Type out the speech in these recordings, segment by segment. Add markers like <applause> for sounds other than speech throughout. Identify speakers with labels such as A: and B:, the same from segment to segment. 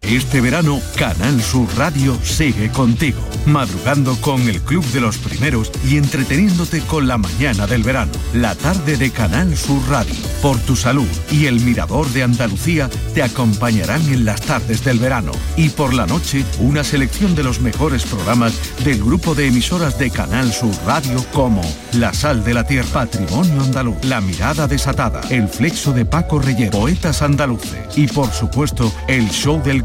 A: Este verano, Canal Sur Radio sigue contigo, madrugando con el Club de los Primeros y entreteniéndote con la mañana del verano, la tarde de Canal Sur Radio. Por tu salud y el Mirador de Andalucía te acompañarán en las tardes del verano. Y por la noche, una selección de los mejores programas del grupo de emisoras de Canal Sur Radio como La Sal de la Tierra, Patrimonio Andaluz, La Mirada Desatada, El Flexo de Paco Reyes, Poetas Andaluces y por supuesto, el show del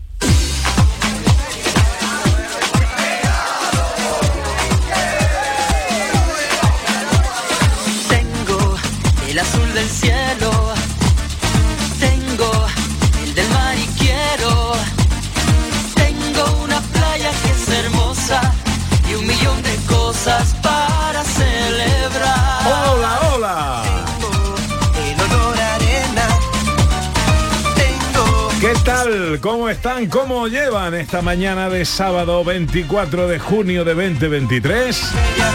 B: ¿Cómo están? ¿Cómo llevan esta mañana de sábado 24 de junio de 2023?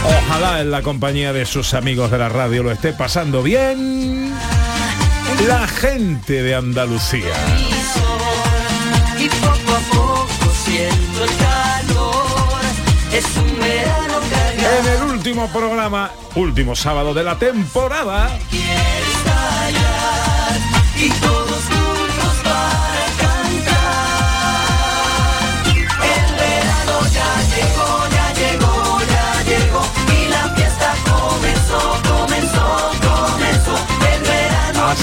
B: Ojalá en la compañía de sus amigos de la radio lo esté pasando bien. La gente de Andalucía.
C: y poco a poco siento el calor. Es un verano cargado.
B: En el último programa, último sábado de la temporada,
C: y todos juntos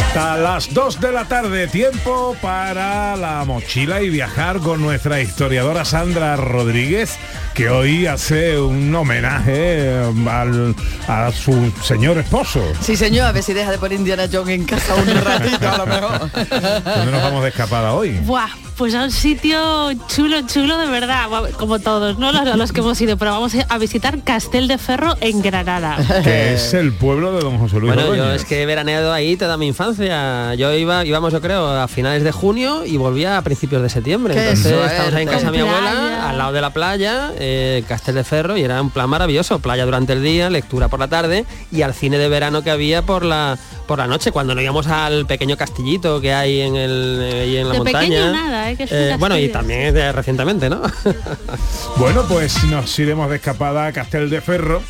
B: hasta las 2 de la tarde, tiempo para la mochila y viajar con nuestra historiadora Sandra Rodríguez, que hoy hace un homenaje al- a su señor esposo.
D: Sí, señor, a ver si deja de poner Indiana Jones en casa un ratito a lo mejor.
B: ¿Dónde nos vamos de escapada hoy?
E: Buah, pues a un sitio chulo, chulo de verdad, como todos, ¿no? Los, que hemos ido, pero vamos a visitar Castel de Ferro en Granada. <laughs>
B: Que es el pueblo de don José Luis
F: Bueno, yo es que he veraneado ahí toda mi infancia. Yo iba, íbamos yo creo a finales de junio y volvía a principios de septiembre.
D: ¡Qué
F: Entonces estamos ahí en casa de mi abuela,
E: playa.
F: al lado de la playa, eh, Castel de Ferro, y era un plan maravilloso. Playa durante el día, lectura por la tarde y al cine de verano que había por la por la noche, cuando nos íbamos al pequeño castillito que hay en el ahí en la
E: De
F: montaña.
E: pequeño nada, ¿eh? que es un
F: Eh, bueno, y también de- recientemente, ¿no? <laughs>
B: Bueno, pues nos iremos de escapada a Castel de Ferro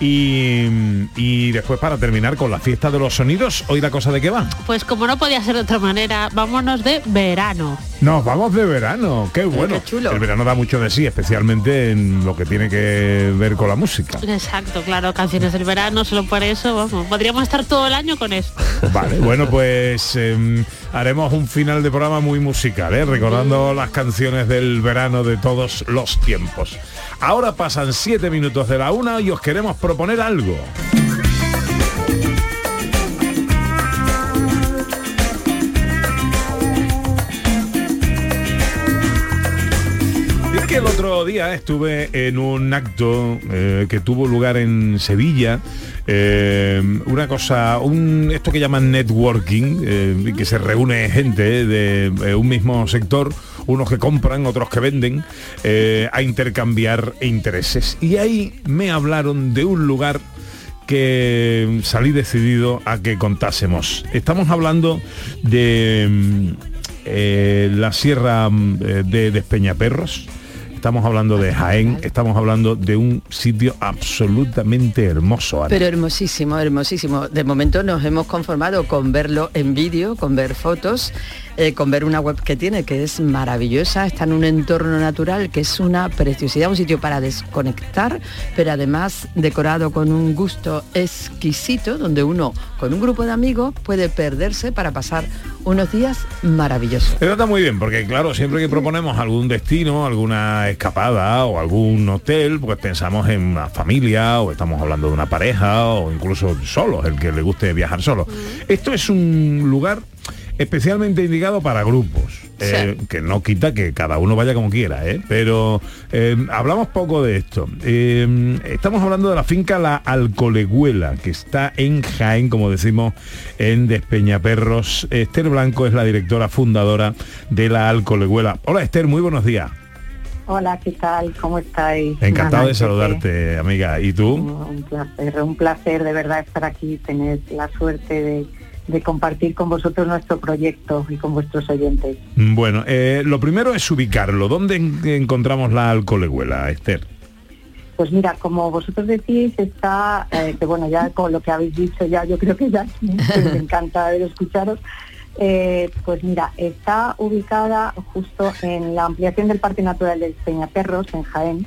B: y, y después para terminar con la fiesta de los sonidos, hoy la cosa de qué va.
E: Pues como no podía ser de otra manera, vámonos de verano.
B: Nos vamos de verano, qué bueno.
D: qué chulo.
B: El verano da mucho de sí, especialmente en lo que tiene que ver con la música.
E: Exacto, claro, canciones del verano, solo por eso, vamos, podríamos estar todo el año con esto.
B: Vale, bueno, pues em, haremos un final de programa muy musical, ¿eh? recordando las canciones del verano de todos los tiempos. Ahora pasan siete minutos de la una y os queremos proponer algo. Que el otro día estuve en un acto eh, que tuvo lugar en Sevilla, eh, una cosa, un, esto que llaman networking, eh, que se reúne gente de eh, un mismo sector, unos que compran, otros que venden, a intercambiar intereses. Y ahí me hablaron de un lugar que salí decidido a que contásemos. Estamos hablando de la sierra de Despeñaperros. Estamos hablando de Jaén, estamos hablando de un sitio absolutamente hermoso.
D: Pero hermosísimo, hermosísimo. De momento nos hemos conformado con verlo en vídeo, con ver fotos, eh, con ver una web que tiene, que es maravillosa, está en un entorno natural, que es una preciosidad, un sitio para desconectar, pero además decorado con un gusto exquisito, donde uno con un grupo de amigos puede perderse para pasar unos días maravillosos.
B: Eso está muy bien, porque claro, siempre que proponemos algún destino, alguna escapada o algún hotel, pues pensamos en una familia o estamos hablando de una pareja o incluso solos, el que le guste viajar solo. Esto es un lugar especialmente indicado para grupos. eh, que no quita que cada uno vaya como quiera, ¿eh? pero eh, hablamos poco de esto. Eh, estamos hablando de la finca La Alcoleguela, que está en Jaén, como decimos, en Despeñaperros. Esther Blanco es la directora fundadora de La Alcoleguela. Hola Esther, muy buenos días.
G: Hola, ¿qué tal? ¿Cómo estáis?
B: Encantado de saludarte, amiga. ¿Y tú?
G: Un placer, un placer de verdad estar aquí, tener la suerte de, de compartir con vosotros nuestro proyecto y con vuestros oyentes.
B: Bueno, eh, lo primero es ubicarlo. ¿Dónde en- encontramos la Alcoleguela, Esther?
G: Pues mira, como vosotros decís, está, eh, que bueno, ya con lo que habéis dicho, ya yo creo que ya <laughs> me encanta escucharos. Eh, pues mira, está ubicada justo en la ampliación del Parque Natural de Peñaperros, en Jaén,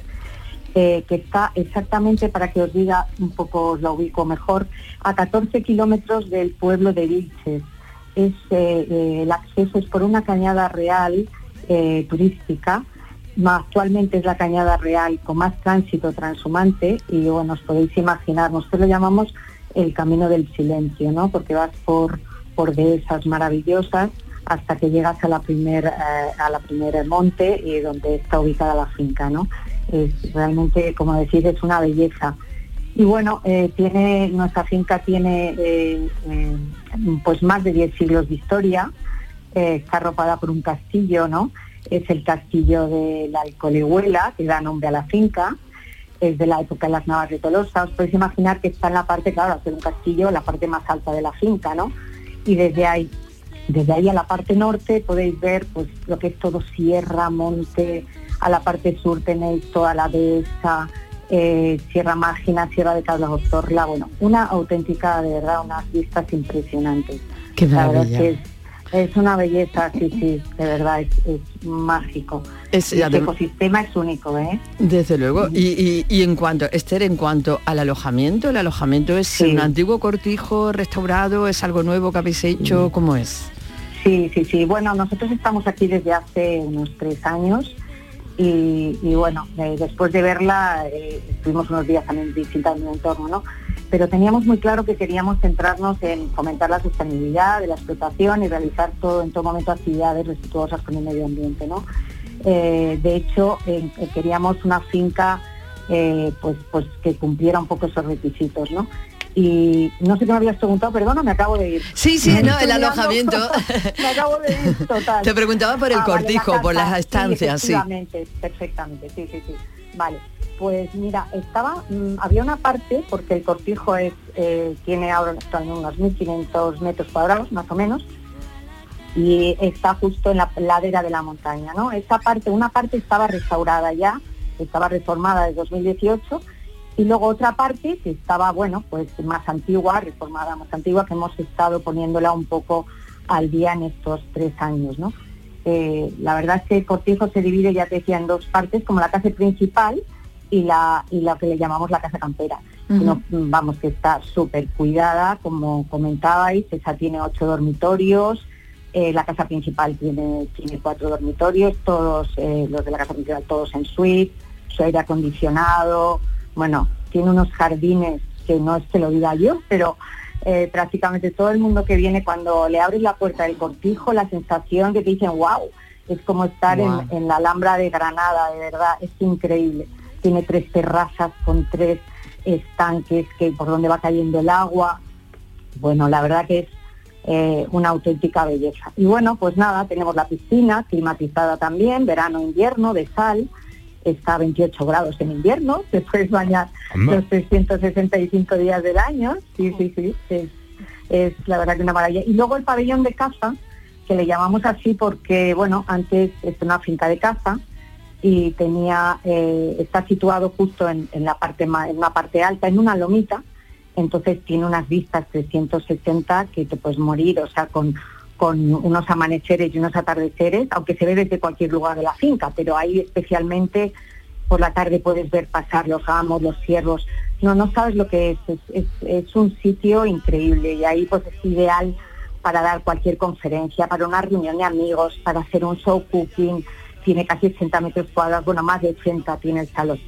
G: eh, que está exactamente, para que os diga un poco, os la ubico mejor, a 14 kilómetros del pueblo de Vilches. Es, eh, eh, el acceso es por una cañada real turística, actualmente es la cañada real con más tránsito transhumante y bueno, os podéis imaginar, nosotros lo llamamos el camino del silencio, ¿no? Porque vas por, por dehesas maravillosas hasta que llegas a la primer, a la primer monte y donde está ubicada la finca, ¿no? Es realmente, como decir, es una belleza. Y bueno, eh, tiene, nuestra finca tiene eh, eh, pues más de 10 siglos de historia, eh, está arropada por un castillo, ¿no? Es el castillo de la Alcolehuela, que da nombre a la finca, es de la época de las Navas de Tolosa. Os podéis imaginar que está en la parte, claro, hacer un castillo, la parte más alta de la finca, ¿no? Y desde ahí, desde ahí a la parte norte podéis ver pues lo que es todo sierra, monte, a la parte sur tenéis toda la dehesa, eh, Sierra Mágina, Sierra de Cablas Torla, bueno, una auténtica, de verdad, unas vistas impresionantes.
D: Qué
G: La verdad
D: maravilla.
G: es que es, una belleza, sí, sí, de verdad, es, es mágico.
D: Es-
G: este ecosistema es único, ¿eh?
D: Desde luego. Y, y- y en cuanto, Esther, en cuanto al alojamiento, el alojamiento es
G: Sí.
D: un antiguo cortijo restaurado, es algo nuevo que habéis hecho, ¿cómo es?
G: Sí, sí, sí. Bueno, nosotros estamos aquí desde hace unos tres años y, bueno, eh, después de verla eh, estuvimos unos días también visitando el entorno, ¿no? Pero teníamos muy claro que queríamos centrarnos en fomentar la sostenibilidad de la explotación y realizar todo en todo momento actividades respetuosas con el medio ambiente, ¿no? Eh, de hecho, eh, queríamos una finca pues, pues que cumpliera un poco esos requisitos, ¿no? Y no sé qué me habías preguntado, perdona, me acabo de ir.
D: Sí, sí, no, el alojamiento. <laughs>
G: me acabo de ir, <laughs> total.
D: Te preguntaba por el
G: Ah, vale,
D: cortijo,
G: la
D: por las estancias, sí.
G: efectivamente, perfectamente, sí, sí, sí. Vale, pues mira, estaba, mm, había una parte, porque el cortijo es, eh, tiene ahora actualmente unos 1.500 metros cuadrados, más o menos, y está justo en la ladera de la montaña, ¿no? Esa parte, una parte estaba restaurada ya, estaba reformada desde 2018, y luego otra parte que estaba, bueno, pues más antigua, reformada más antigua, que hemos estado poniéndola un poco al día en estos tres años, ¿no? Eh, la verdad es que el cortijo se divide, ya te decía, en dos partes, como la casa principal y la, y la que le llamamos la casa campera. No, vamos, que está súper cuidada, como comentabais, esa tiene ocho dormitorios, eh, la casa principal tiene, tiene cuatro dormitorios, todos eh, los de la casa principal, todos en suite, su aire acondicionado, bueno, tiene unos jardines que no es que lo diga yo, pero eh, prácticamente todo el mundo que viene cuando le abres la puerta del cortijo, la sensación que te dicen, wow, es como estar en- la Alhambra de Granada, de verdad, es increíble. Tiene tres terrazas con tres estanques que por donde va cayendo el agua. Bueno, la verdad que es eh, una auténtica belleza. Y bueno, pues nada, tenemos la piscina climatizada también, verano, invierno, de sal, está a 28 grados en invierno, te puedes bañar
B: Anda.
G: los 365 días del año, sí, sí, sí, es, es la verdad que una maravilla. Y luego el pabellón de caza, que le llamamos así porque, bueno, antes es una finca de caza y tenía, eh, está situado justo en, en la parte ma- en una parte alta, en una lomita, entonces tiene unas vistas 360 que te puedes morir, o sea, con, con unos amaneceres y unos atardeceres, aunque se ve desde cualquier lugar de la finca, pero ahí especialmente por la tarde puedes ver pasar los gamos, los ciervos. No, no sabes lo que es. Es, es, es un sitio increíble y ahí pues es ideal para dar cualquier conferencia, para una reunión de amigos, para hacer un show cooking. Tiene casi 80 metros cuadrados, bueno, más de 80 tiene el salón.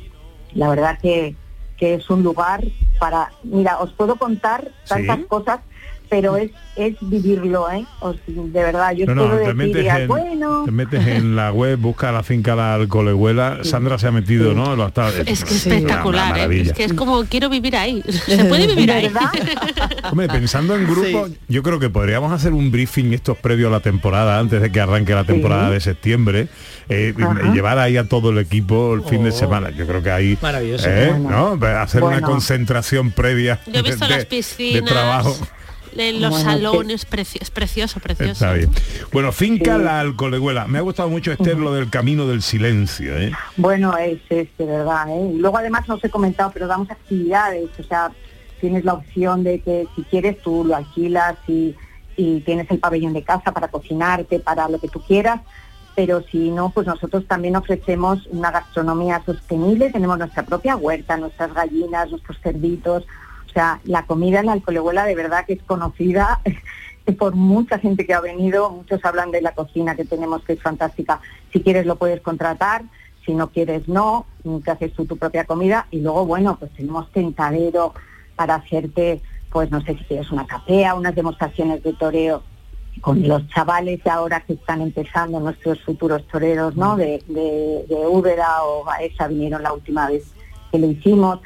G: La verdad que, que es un lugar para... Mira, os puedo contar tantas
B: Sí.
G: cosas pero es, es vivirlo, ¿eh? O sea, de verdad, yo
B: No, no, te metes, en,
G: bueno,
B: te metes en la web, busca la finca La Alcolehuela. Sandra se ha metido, ¿no? Lo está-
E: Es que
B: una
E: espectacular, ¿eh?
B: maravilla.
E: es que es como quiero vivir ahí. <laughs> Se puede vivir ahí. <laughs>
B: Hombre, pensando en grupo, yo creo que podríamos hacer un briefing estos previos a la temporada, antes de que arranque la temporada de septiembre, eh, y- llevar ahí a todo el equipo el fin de
H: Oh.
B: semana. Yo creo que ahí
H: Maravilloso.
B: eh,
H: Bueno.
B: ¿no? hacer una concentración previa
E: Yo he visto
B: de,
E: las
B: de
E: piscinas,
B: trabajo.
E: En los
G: Bueno,
E: salones, preci- es precioso, precioso.
B: Está bien. Bueno, finca
G: Sí.
B: La Alcolehuela. Me ha gustado mucho, Esther, lo del camino del silencio. ¿eh?
G: Bueno, es, es de verdad. ¿eh? Y luego además no os he comentado, pero damos actividades, o sea, tienes la opción de que si quieres tú lo alquilas y, y tienes el pabellón de casa para cocinarte, para lo que tú quieras, pero si no, pues nosotros también ofrecemos una gastronomía sostenible, tenemos nuestra propia huerta, nuestras gallinas, nuestros cerditos, sea, la comida en la alcolehuela de verdad que es conocida <laughs> por mucha gente que ha venido, muchos hablan de la cocina que tenemos que es fantástica. Si quieres lo puedes contratar, si no quieres no, te haces tú tu propia comida. Y luego bueno, pues tenemos tentadero para hacerte, pues no sé si quieres una capea, unas demostraciones de toreo con los chavales de ahora que están empezando, nuestros futuros toreros, ¿no? De, de, de Úbeda o Baeza vinieron la última vez que lo hicimos,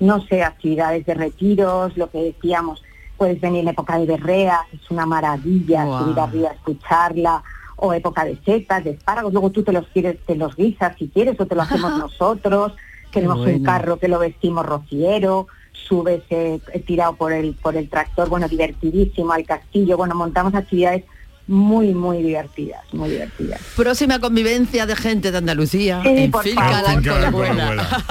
G: no sé, actividades de retiros, lo que decíamos, puedes venir en época de berrea, es una maravilla subir arriba a escucharla, o época de setas, de espárragos, luego tú te los quieres, te los guisas si quieres o te lo hacemos <laughs> nosotros, tenemos un carro que lo vestimos rociero, subes eh, tirado por el por el tractor, bueno, divertidísimo al castillo, bueno, montamos actividades muy, muy divertidas, muy divertidas.
D: Próxima convivencia de gente de Andalucía
G: Sí,
D: en
G: por
D: Finca
G: favor.
D: La
B: En Finca La
D: Alcolehuela.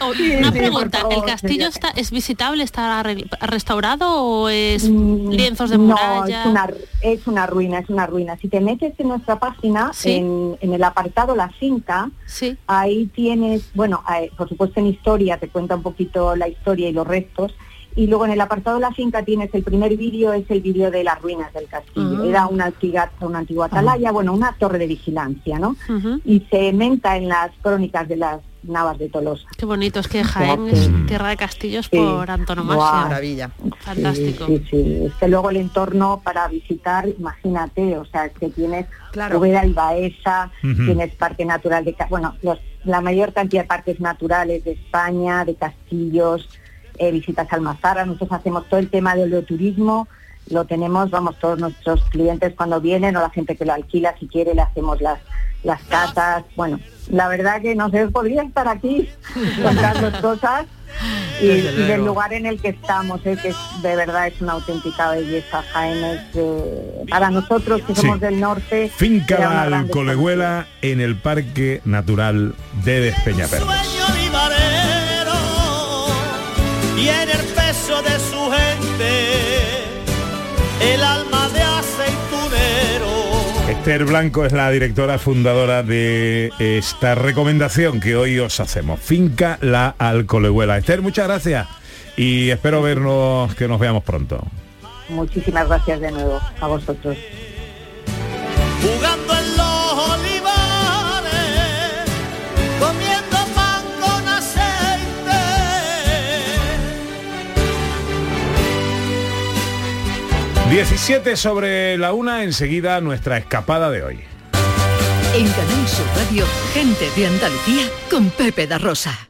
E: Oh, <laughs>
G: Sí,
E: una
G: sí,
E: pregunta, ¿el castillo está, es visitable, está restaurado o es
G: Mm,
E: lienzos de
G: no,
E: muralla?
G: es una, es una ruina, es una ruina. Si te metes en nuestra página,
E: Sí.
G: en, en el apartado La Finca,
E: Sí.
G: ahí tienes, bueno, eh, por supuesto en historia te cuenta un poquito la historia y los restos, y luego en el apartado La Finca tienes el primer vídeo, es el vídeo de las ruinas del castillo.
D: Ah.
G: Era una antigua, una antigua atalaya, bueno, una torre de vigilancia, ¿no? Y se menta en las crónicas de las Navas de Tolosa.
E: Qué bonito, es que Jaén es tierra de castillos
G: Sí.
E: por antonomasia.
G: Guau.
D: Maravilla.
E: Fantástico.
G: Sí, sí, sí. Es que luego el entorno para visitar, imagínate, o sea, es que tienes
D: Claro.
G: Y Baeza, tienes Parque Natural de... Bueno, los- la mayor cantidad de parques naturales de España, de castillos, eh, visitas al Mazara, nosotros hacemos todo el tema del turismo, lo tenemos, vamos, todos nuestros clientes cuando vienen o la gente que lo alquila, si quiere, le hacemos las, las catas. Bueno, la verdad que no sé, podría estar aquí <laughs> contando cosas y, y del lugar en el que estamos, eh, que es, de verdad es una auténtica belleza, Jaén. es, eh, para nosotros que
B: Sí.
G: somos del norte,
B: Finca La Alcolehuela en el Parque Natural de Despeñaperros.
C: Y en el peso de su gente el alma de aceitunero.
B: Esther Blanco es la directora fundadora de esta recomendación que hoy os hacemos. Finca La Alcolehuela. Esther, muchas gracias y espero vernos, que nos veamos pronto.
G: Muchísimas gracias de nuevo a vosotros.
C: jugando
B: 17 sobre la una, enseguida nuestra escapada de hoy.
I: En Canal Sur Radio, gente de Andalucía con Pepe da Rosa.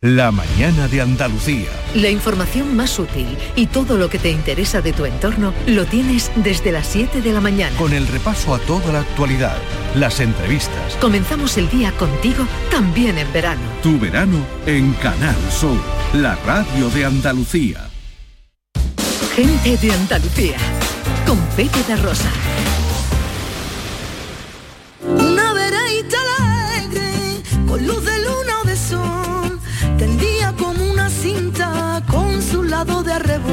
A: La mañana de Andalucía.
I: La información más útil y todo lo que te interesa de tu entorno lo tienes desde las 7 de la mañana.
A: Con el repaso a toda la actualidad, las entrevistas,
I: Comenzamos el día contigo también en verano.
A: tu verano en Canal Sur, la radio de Andalucía.
I: Gente de Andalucía con Pepe da Rosa.
J: Una vereita alegre, con luz de luna o de sol, lado de arrebo.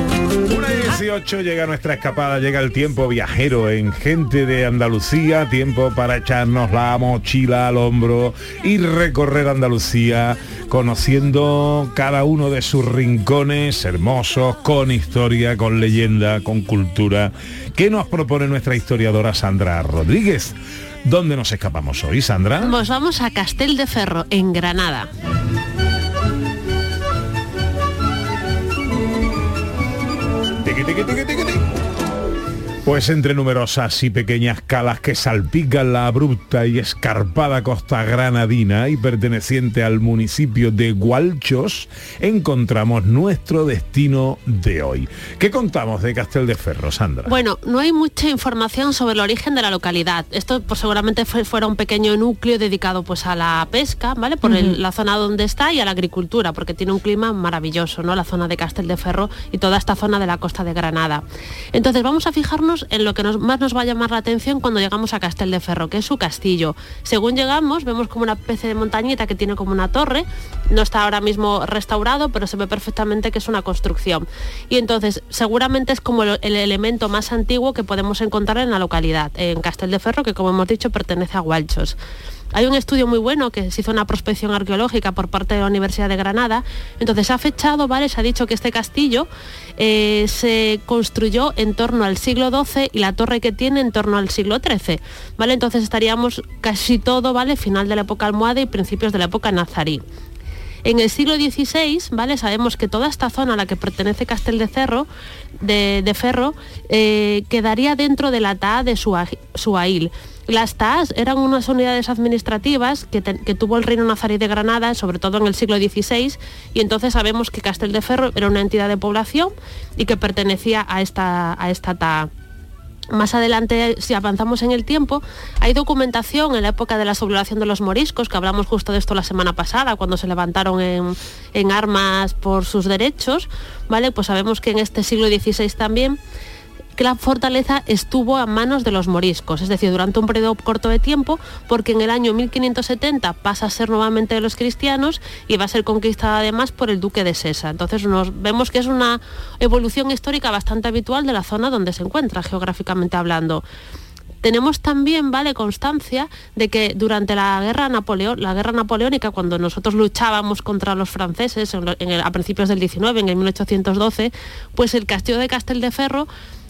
B: Una y 18 llega nuestra escapada, llega el tiempo viajero en Gente de Andalucía, tiempo para echarnos la mochila al hombro y recorrer Andalucía conociendo cada uno de sus rincones hermosos, con historia, con leyenda, con cultura. ¿Qué nos propone nuestra historiadora Sandra Rodríguez? ¿Dónde nos escapamos hoy, Sandra?
E: Nos vamos a Castel de Ferro, en Granada.
B: diggy diggy diggy diggy. Pues entre numerosas y pequeñas calas que salpican la abrupta y escarpada costa granadina y perteneciente al municipio de Gualchos, encontramos nuestro destino de hoy. ¿Qué contamos de Castel de Ferro, Sandra?
E: Bueno, no hay mucha información sobre el origen de la localidad. Esto pues, seguramente fue- fuera un pequeño núcleo dedicado pues a la pesca, ¿vale? Por el- la zona donde está y a la agricultura, porque tiene un clima maravilloso, ¿no? La zona de Castel de Ferro y toda esta zona de la costa de Granada. Entonces vamos a fijarnos en lo que más nos va a llamar la atención cuando llegamos a Castel de Ferro, que es su castillo. Según llegamos, vemos como una especie de montañita que tiene como una torre. No está ahora mismo restaurado, pero se ve perfectamente que es una construcción. Y entonces, seguramente es como el, el elemento más antiguo que podemos encontrar en la localidad, en Castel de Ferro, que como hemos dicho pertenece a Gualchos. Hay un estudio muy bueno que se hizo una prospección arqueológica por parte de la Universidad de Granada. Entonces ha fechado, ¿vale? Se ha dicho que este castillo eh, se construyó en torno al siglo XII y la torre que tiene en torno al siglo XIII, ¿vale? Entonces estaríamos casi todo, ¿vale? Final de la época almohade y principios de la época nazarí. En el siglo XVI, ¿vale? Sabemos que toda esta zona a la que pertenece Castel de Cerro, de, Ferro, eh, quedaría dentro de la TAA de Suail. Las TAAs eran unas unidades administrativas que, tuvo el Reino Nazarí de Granada, sobre todo en el siglo XVI, y entonces sabemos que Castel de Ferro era una entidad de población y que pertenecía a esta, a esta TAA. Más adelante, si avanzamos en el tiempo, hay documentación en la época de la sublevación de los moriscos, que hablamos justo de esto la semana pasada, cuando se levantaron en, en armas por sus derechos, ¿vale? Pues sabemos que en este siglo XVI también que la fortaleza estuvo a manos de los moriscos, es decir, durante un periodo corto de tiempo, porque en el año 1570 pasa a ser nuevamente de los cristianos y va a ser conquistada además por el duque de Sesa. Entonces nos vemos que es una evolución histórica bastante habitual de la zona donde se encuentra, geográficamente hablando. Tenemos también, vale, constancia de que durante la guerra Napoleón, la guerra napoleónica, cuando nosotros luchábamos contra los franceses a principios del 19, en el 1812, pues el castillo de Castel de Ferro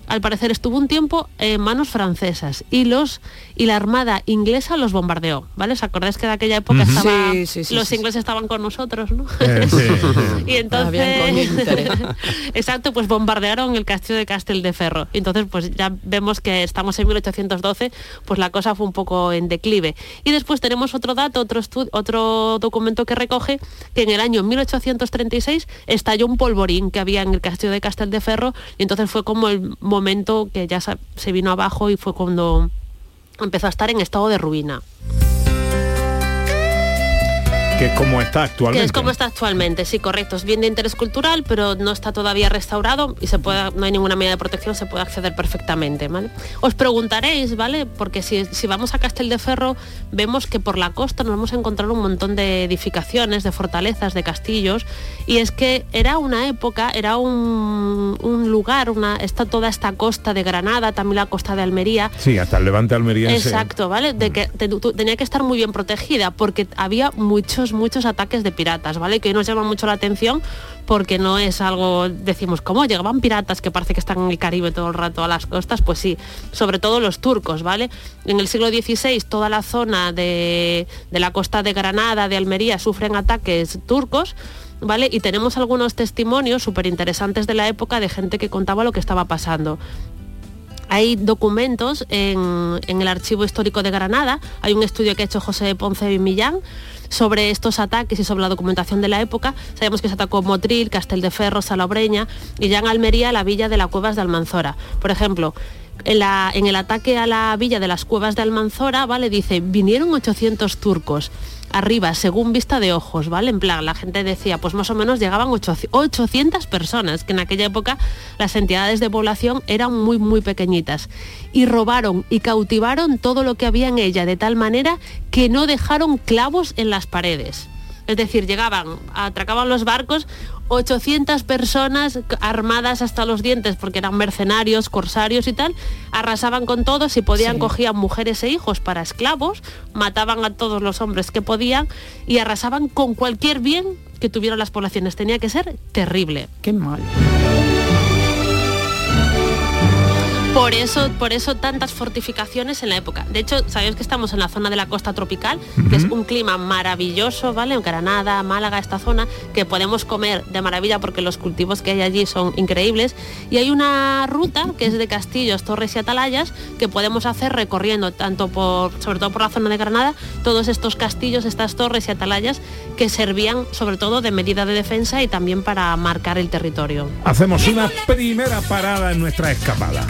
E: al parecer estuvo un tiempo en manos francesas y los y la armada inglesa los bombardeó, ¿vale? ¿Os acordáis que de aquella época
D: Ujú.
E: estaba-
D: Sí, sí, sí,
E: los
D: sí,
E: ingleses estaban con nosotros, ¿no?
B: Eh, <laughs>
E: y entonces <laughs> exacto pues bombardearon el castillo de Castel de Ferro entonces pues ya vemos que estamos en 1812 pues la cosa fue un poco en declive y después tenemos otro dato otro otro documento que recoge que en el año 1836 estalló un polvorín que había en el castillo de Castel de Ferro y entonces fue como el momento que ya se vino abajo y fue cuando empezó a estar en estado de ruina
B: Que es como está
E: que
B: actualmente.
E: es como está actualmente, sí, correcto. Es bien de interés cultural, pero no está todavía restaurado y se puede, no hay ninguna medida de protección, se puede acceder perfectamente, ¿vale? Os preguntaréis, ¿vale? Porque si, si vamos a Castel de Ferro, vemos que por la costa nos vamos a encontrar un montón de edificaciones, de fortalezas, de castillos, y es que era una época, era un, un lugar, una, está toda esta costa de Granada, también la costa de Almería,
B: Sí, hasta el levante almeriense.
E: Exacto, ¿vale? De que te- tu- tenía que estar muy bien protegida porque había muchos, muchos ataques de piratas, ¿vale? Que hoy nos llama mucho la atención porque no es algo, decimos, ¿cómo llegaban piratas que parece que están en el Caribe todo el rato a las costas? Pues sí, sobre todo los turcos, ¿vale? En el siglo XVI toda la zona de, de la costa de Granada, de Almería, sufren ataques turcos. ¿Vale? Y tenemos algunos testimonios súper interesantes de la época de gente que contaba lo que estaba pasando. Hay documentos en, el Archivo Histórico de Granada, hay un estudio que ha hecho José Ponce y Millán sobre estos ataques y sobre la documentación de la época. Sabemos que se atacó Motril, Castel de Ferro, Salobreña y ya en Almería la villa de las Cuevas de Almanzora. Por ejemplo, en, el ataque a la villa de las Cuevas de Almanzora, ¿vale? Dice, vinieron 800 turcos arriba, según vista de ojos, ¿vale? En plan, la gente decía, pues más o menos llegaban 800 800 personas, que en aquella época las entidades de población eran muy, muy pequeñitas. Y robaron y cautivaron todo lo que había en ella, de tal manera que no dejaron clavos en las paredes. Es decir, llegaban, atracaban los barcos 800 personas armadas hasta los dientes porque eran mercenarios, corsarios y tal, arrasaban con todo, si podían cogían mujeres e hijos para esclavos, mataban a todos los hombres que podían y arrasaban con cualquier bien que tuvieran las poblaciones. Tenía que ser terrible.
D: Qué mal.
E: Por eso, por eso tantas fortificaciones en la época. De hecho, sabéis que estamos en la zona de la costa tropical, que es un clima maravilloso, ¿vale? En Granada, Málaga, esta zona, que podemos comer de maravilla porque los cultivos que hay allí son increíbles. Y hay una ruta que es de castillos, torres y atalayas que podemos hacer recorriendo tanto por, sobre todo por la zona de Granada, todos estos castillos, estas torres y atalayas que servían sobre todo de medida de defensa y también para marcar el territorio.
B: Hacemos una primera parada en nuestra escapada.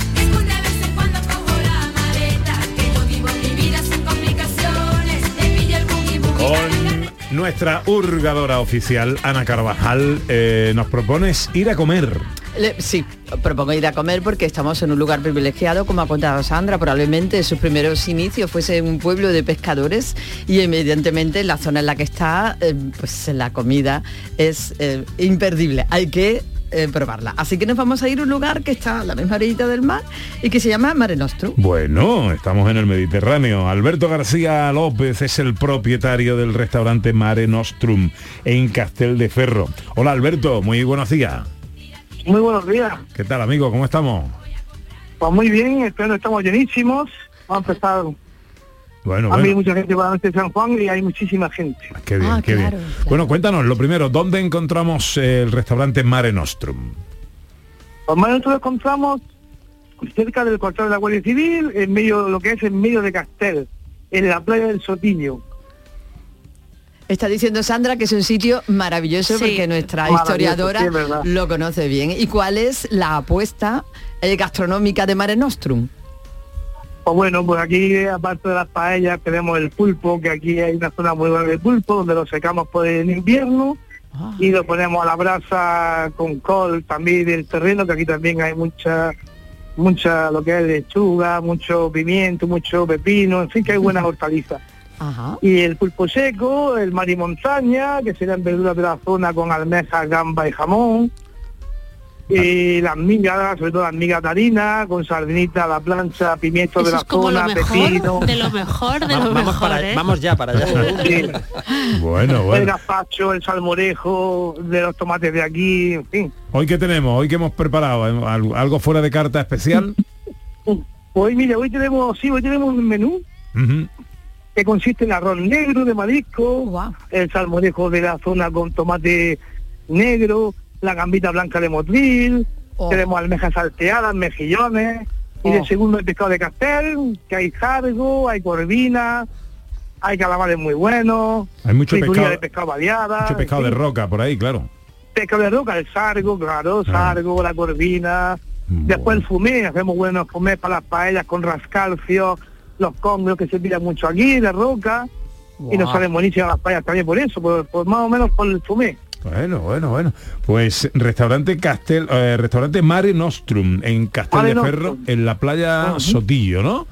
B: Con nuestra hurgadora oficial, Ana Carvajal, eh, nos propones ir a comer.
D: Le- sí, propongo ir a comer porque estamos en un lugar privilegiado, como ha contado Sandra, probablemente sus primeros inicios fuese un pueblo de pescadores y evidentemente la zona en la que está, eh, pues la comida es eh, imperdible. Hay que eh, probarla. Así que nos vamos a ir a un lugar que está a la misma orillita del mar y que se llama Mare Nostrum.
B: Bueno, estamos en el Mediterráneo. Alberto García López es el propietario del restaurante Mare Nostrum en Castel de Ferro. Hola Alberto, muy buenos días.
H: Muy buenos días.
B: ¿Qué tal amigo? ¿Cómo estamos?
H: Pues muy bien, estamos llenísimos. Vamos a empezar.
B: Bueno,
H: a mí
B: bueno,
H: mucha gente noche de San Juan y hay muchísima gente.
B: qué bien,
D: Ah,
B: qué
D: claro,
B: bien. Bueno, cuéntanos, lo primero, ¿dónde encontramos el restaurante Mare Nostrum?
H: Pues más nosotros encontramos cerca del cuartel de la Guardia Civil, en medio, lo que es en medio de Castel, en la playa del Sotillo.
D: Está diciendo Sandra que es un sitio maravilloso
E: Sí.
D: porque nuestra historiadora
H: sí,
D: lo conoce bien. ¿Y cuál es la apuesta eh, gastronómica de Mare Nostrum?
H: Pues bueno, pues aquí aparte de las paellas tenemos el pulpo, que aquí hay una zona muy buena de pulpo, donde lo secamos por el invierno y lo ponemos a la brasa con col también del terreno, que aquí también hay mucha, mucha lo que es lechuga, mucho pimiento, mucho pepino, en fin, que hay buenas <laughs> hortalizas.
D: Ajá.
H: Y el pulpo seco, el mar y montaña, que serían verduras de la zona con almejas, gamba y jamón. Y las migas, sobre todo las migas de harina, con sardinita a la plancha, pimiento de la zona, pepino.
E: de lo mejor, de
F: Va-
E: lo
F: vamos,
E: mejor,
F: para,
E: ¿eh?
F: vamos ya para allá.
H: Sí, <laughs>
B: Bueno,
H: el
B: bueno.
H: gazpacho, el salmorejo de los tomates de aquí, en fin.
B: ¿Hoy qué tenemos? ¿Hoy qué hemos preparado? ¿Eh? ¿Algo fuera de carta especial? <laughs>
H: Hoy, mire, hoy tenemos, sí, hoy tenemos un menú que consiste en arroz negro de marisco, el salmorejo de la zona con tomate negro, la gambita blanca de motril,
D: Oh.
H: tenemos almejas salteadas, mejillones, y de
D: Oh.
H: segundo el pescado de castel, que hay jargo, hay corvina, hay calamares muy buenos,
B: Hay mucho pescado,
H: de pescado variada,
B: mucho pescado de roca por ahí, claro.
H: pescado de roca, el sargo, claro, sargo, la corvina, después el fumé, hacemos buenos fumés para las paellas con rascalcio, los congros que se tiran mucho aquí, de roca, y nos salen buenísimas las paellas también por eso, por, por más o menos por el fumé.
B: Bueno, bueno, bueno. Pues restaurante Castel, eh, restaurante Mare Nostrum en Castel de. Ferro, en la playa
H: Ujú.
B: Sotillo, ¿no?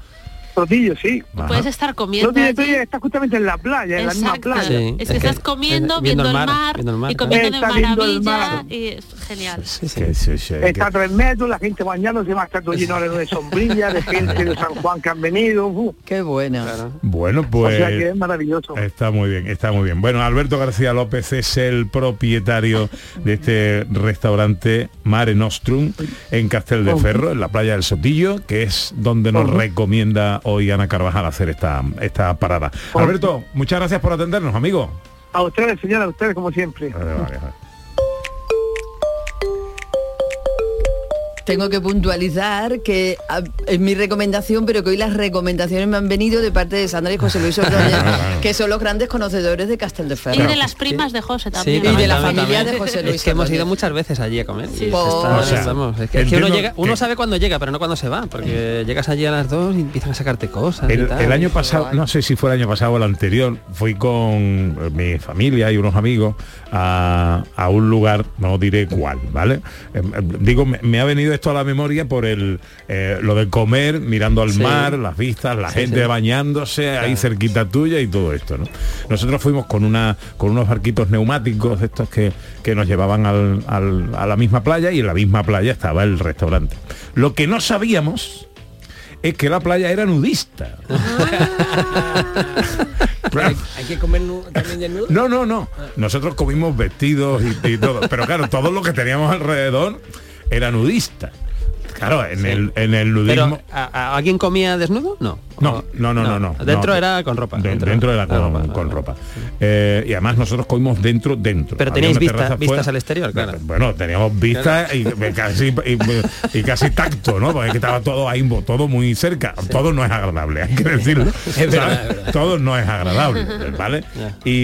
H: Sotillo, sí.
B: Ajá.
E: Puedes estar comiendo
H: No tiene
E: allí.
H: playa, está justamente en la playa, en la misma playa.
F: Sí.
E: Es que
F: Es que-
E: estás comiendo,
F: eh,
E: viendo, el mar,
F: viendo el mar,
E: y
F: claro.
E: comiendo de
H: viendo el
E: maravilla
H: mar.
E: y es genial.
F: Sí, sí.
B: Que sí, sí,
H: Está a tres metros, la gente bañándose, más todo lleno de sombrillas, de gente de San Juan que han venido. uh,
D: Qué bueno.
F: Claro.
B: Bueno,
H: o
B: pues
H: sea que es maravilloso.
B: está muy bien, está muy bien. Bueno, Alberto García López es el propietario de este restaurante Mare Nostrum en Castel de Ferro, en la playa del Sotillo, que es donde nos
H: Ujú.
B: recomienda hoy Ana Carvajal hacer esta, esta parada. Alberto, muchas gracias por atendernos, amigo.
H: A ustedes, señora, a ustedes como siempre.
B: Vale, vale, vale.
D: Tengo que puntualizar que ah, es mi recomendación, pero que hoy las recomendaciones me han venido de parte de Sandra y José Luis <laughs> Ordóñez, que son los grandes conocedores de Castel de
E: Y de las primas de José
F: Sí,
E: también.
D: y de la
F: también,
D: familia
F: también.
D: de José Luis
F: Es que hemos ido muchas veces allí a comer. y
D: Sí.
F: está-
D: O
B: sea,
F: vamos, es que, es que uno, llega, uno
B: que-
F: sabe cuándo llega, pero no cuándo se va, porque llegas allí a las dos y empiezan a sacarte cosas. y
B: El,
F: tal.
B: el año pasado, no sé si fue el año pasado o el anterior, fui con eh, mi familia y unos amigos a, a un lugar, no diré cuál, ¿vale? Eh, eh, digo, me, me ha venido venido esto a la memoria por el eh, lo de comer, mirando al
F: Sí.
B: mar, las vistas, la
F: Sí,
B: gente
F: sí.
B: bañándose ahí cerquita tuya y todo esto, ¿no? Nosotros fuimos con una con unos barquitos neumáticos de estos que, que nos llevaban al- al- a la misma playa y en la misma playa estaba el restaurante. Lo que no sabíamos es que la playa era nudista. <laughs> Claro.
K: Hay que comer también desnudo.
B: No, no, no. Nosotros comimos vestidos y, y todo. Pero claro, todo lo que teníamos alrededor era nudista. Claro, en, el, en el nudismo...
F: Pero, ¿a- a- ¿alguien comía desnudo? No.
B: No, no, no, no, no.
F: Dentro
B: No.
F: era con ropa.
B: De- dentro, era
F: de
B: con,
F: ropa.
B: con ropa. Eh, y además nosotros comimos dentro, dentro.
F: Pero teníais vista- vistas al exterior, claro.
B: Bueno, teníamos vista y, y casi, y, y casi tacto, ¿no? Porque estaba todo ahí, todo muy cerca. Todo no es agradable, hay que decirlo.
K: Es verdad,
B: ¿sabes?
K: es verdad.
B: Todo no es agradable, <laughs> ¿vale? Y,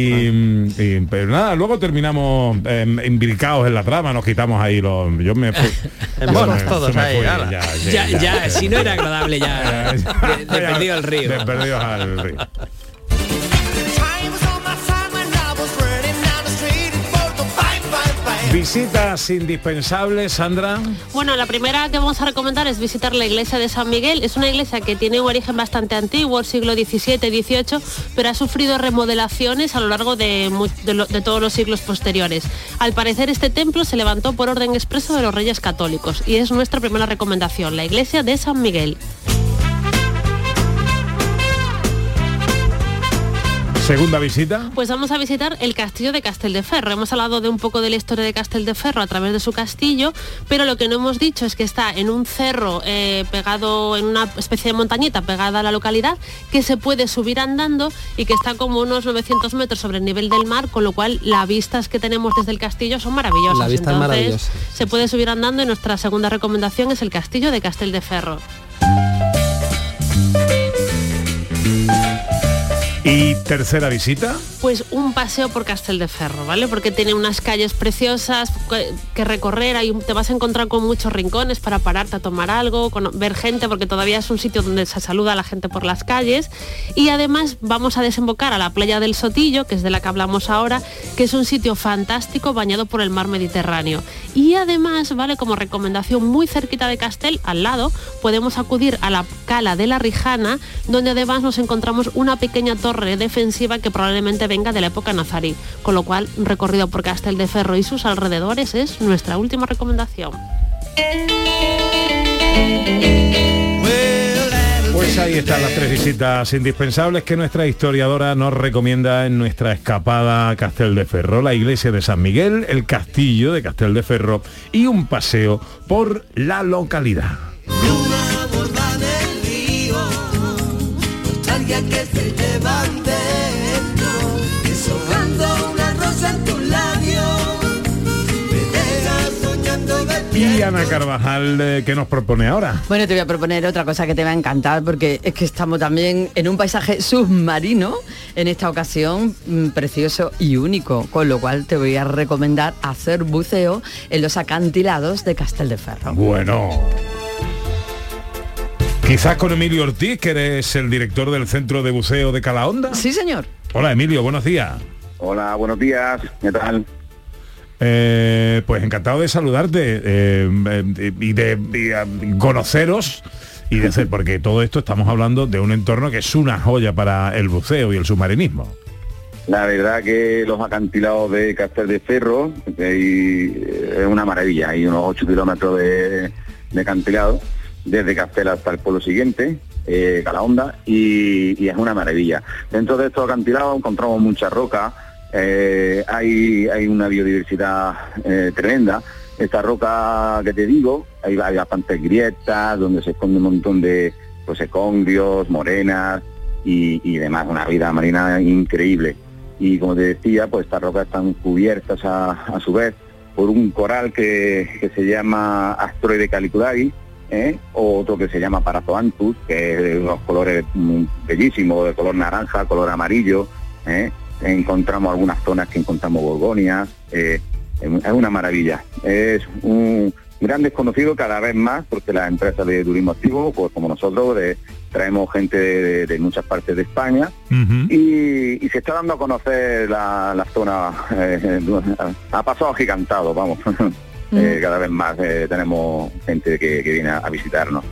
B: y- pero nada, luego terminamos eh, imbricados en la trama, nos quitamos ahí los... Yo me fui- <laughs>
F: En
B: yo
F: bolas
B: me-
F: todos
B: se me
F: ahí,
B: fui,
K: Ya, ya, si no era agradable ya. <laughs> De, de perdido al río.
B: De perdidos al río. Visitas indispensables, Sandra.
E: Bueno, la primera que vamos a recomendar es visitar la iglesia de San Miguel. Es una iglesia que tiene un origen bastante antiguo, siglo XVII-XVIII, pero ha sufrido remodelaciones a lo largo de, de todos los siglos posteriores. Al parecer este templo se levantó por orden expreso de los reyes católicos y es nuestra primera recomendación, la iglesia de San Miguel.
B: Segunda visita.
E: Pues vamos a visitar el castillo de Casteldeferro. Hemos hablado de un poco de la historia de Casteldeferro a través de su castillo, pero lo que no hemos dicho es que está en un cerro eh, pegado, en una especie de montañita pegada a la localidad, que se puede subir andando y que está como unos 900 metros sobre el nivel del mar, con lo cual las vistas que tenemos desde el castillo son maravillosas.
F: La vista es
E: Entonces,
F: maravillosa.
E: Se puede subir andando y nuestra segunda recomendación es el castillo de Casteldeferro.
B: Y tercera visita.
E: Pues un paseo por Casteldeferro, ¿vale? Porque tiene unas calles preciosas que, recorrer, hay un- te vas a encontrar con muchos rincones para pararte a tomar algo, ver gente, porque todavía es un sitio donde se saluda a la gente por las calles. Y además vamos a desembocar a la playa del Sotillo, que es de la que hablamos ahora, que es un sitio fantástico bañado por el mar Mediterráneo. Y además, ¿vale? Como recomendación muy cerquita de Castel, al lado, podemos acudir a la cala de la Rijana, donde además nos encontramos una pequeña torre defensiva que probablemente venga de la época nazarí, con lo cual un recorrido por Casteldeferro y sus alrededores es nuestra última recomendación.
B: Pues ahí están las tres visitas indispensables que nuestra historiadora nos recomienda en nuestra escapada a Castel de Ferro, la iglesia de San Miguel, el castillo de Castel de Ferro y un paseo por la localidad.
J: Nostalgia que se llevan
B: Y Ana Carvajal, eh, ¿qué nos propone ahora?
D: Bueno, te voy a proponer otra cosa que te va a encantar porque es que estamos también en un paisaje submarino, en esta ocasión mm, precioso y único, con lo cual te voy a recomendar hacer buceo en los acantilados de Casteldeferro.
B: Bueno. Quizás con Emilio Ortiz, que eres el director del Centro de Buceo de Calahonda.
D: Sí, señor.
B: Hola Emilio, buenos días.
L: Hola, buenos días. ¿Qué tal?
B: Eh, pues encantado de saludarte eh, eh, y de conoceros y de hacer, porque todo esto estamos hablando de un entorno que es una joya para el buceo y el submarinismo.
L: La verdad que los acantilados de Castel de Ferro es una maravilla. Hay unos 8 kilómetros de, de acantilado desde Castel hasta el pueblo siguiente, eh, Calahonda, y, y es una maravilla. Dentro de estos acantilados encontramos mucha roca, eh, hay, una biodiversidad eh, tremenda. Esta roca que te digo, hay, hay bastantes grietas donde se esconde un montón de pues morenas y, demás, una vida marina increíble. Y como te decía, pues estas rocas están cubiertas a, su vez por un coral que, se llama Astroide calicudari, ¿eh? o otro que se llama Parazoanthus, que es de unos colores bellísimos, de color naranja, color amarillo. Encontramos algunas zonas que encontramos gorgonias. eh, es una maravilla. Es un gran desconocido cada vez más porque las empresas de turismo activo, pues como nosotros, de- traemos gente de, de muchas partes de España y, y se está dando a conocer la, la zona eh, a paso agigantado, vamos. <laughs> eh,
D: Mm.
L: cada vez más eh, tenemos gente que, que viene a, a visitarnos.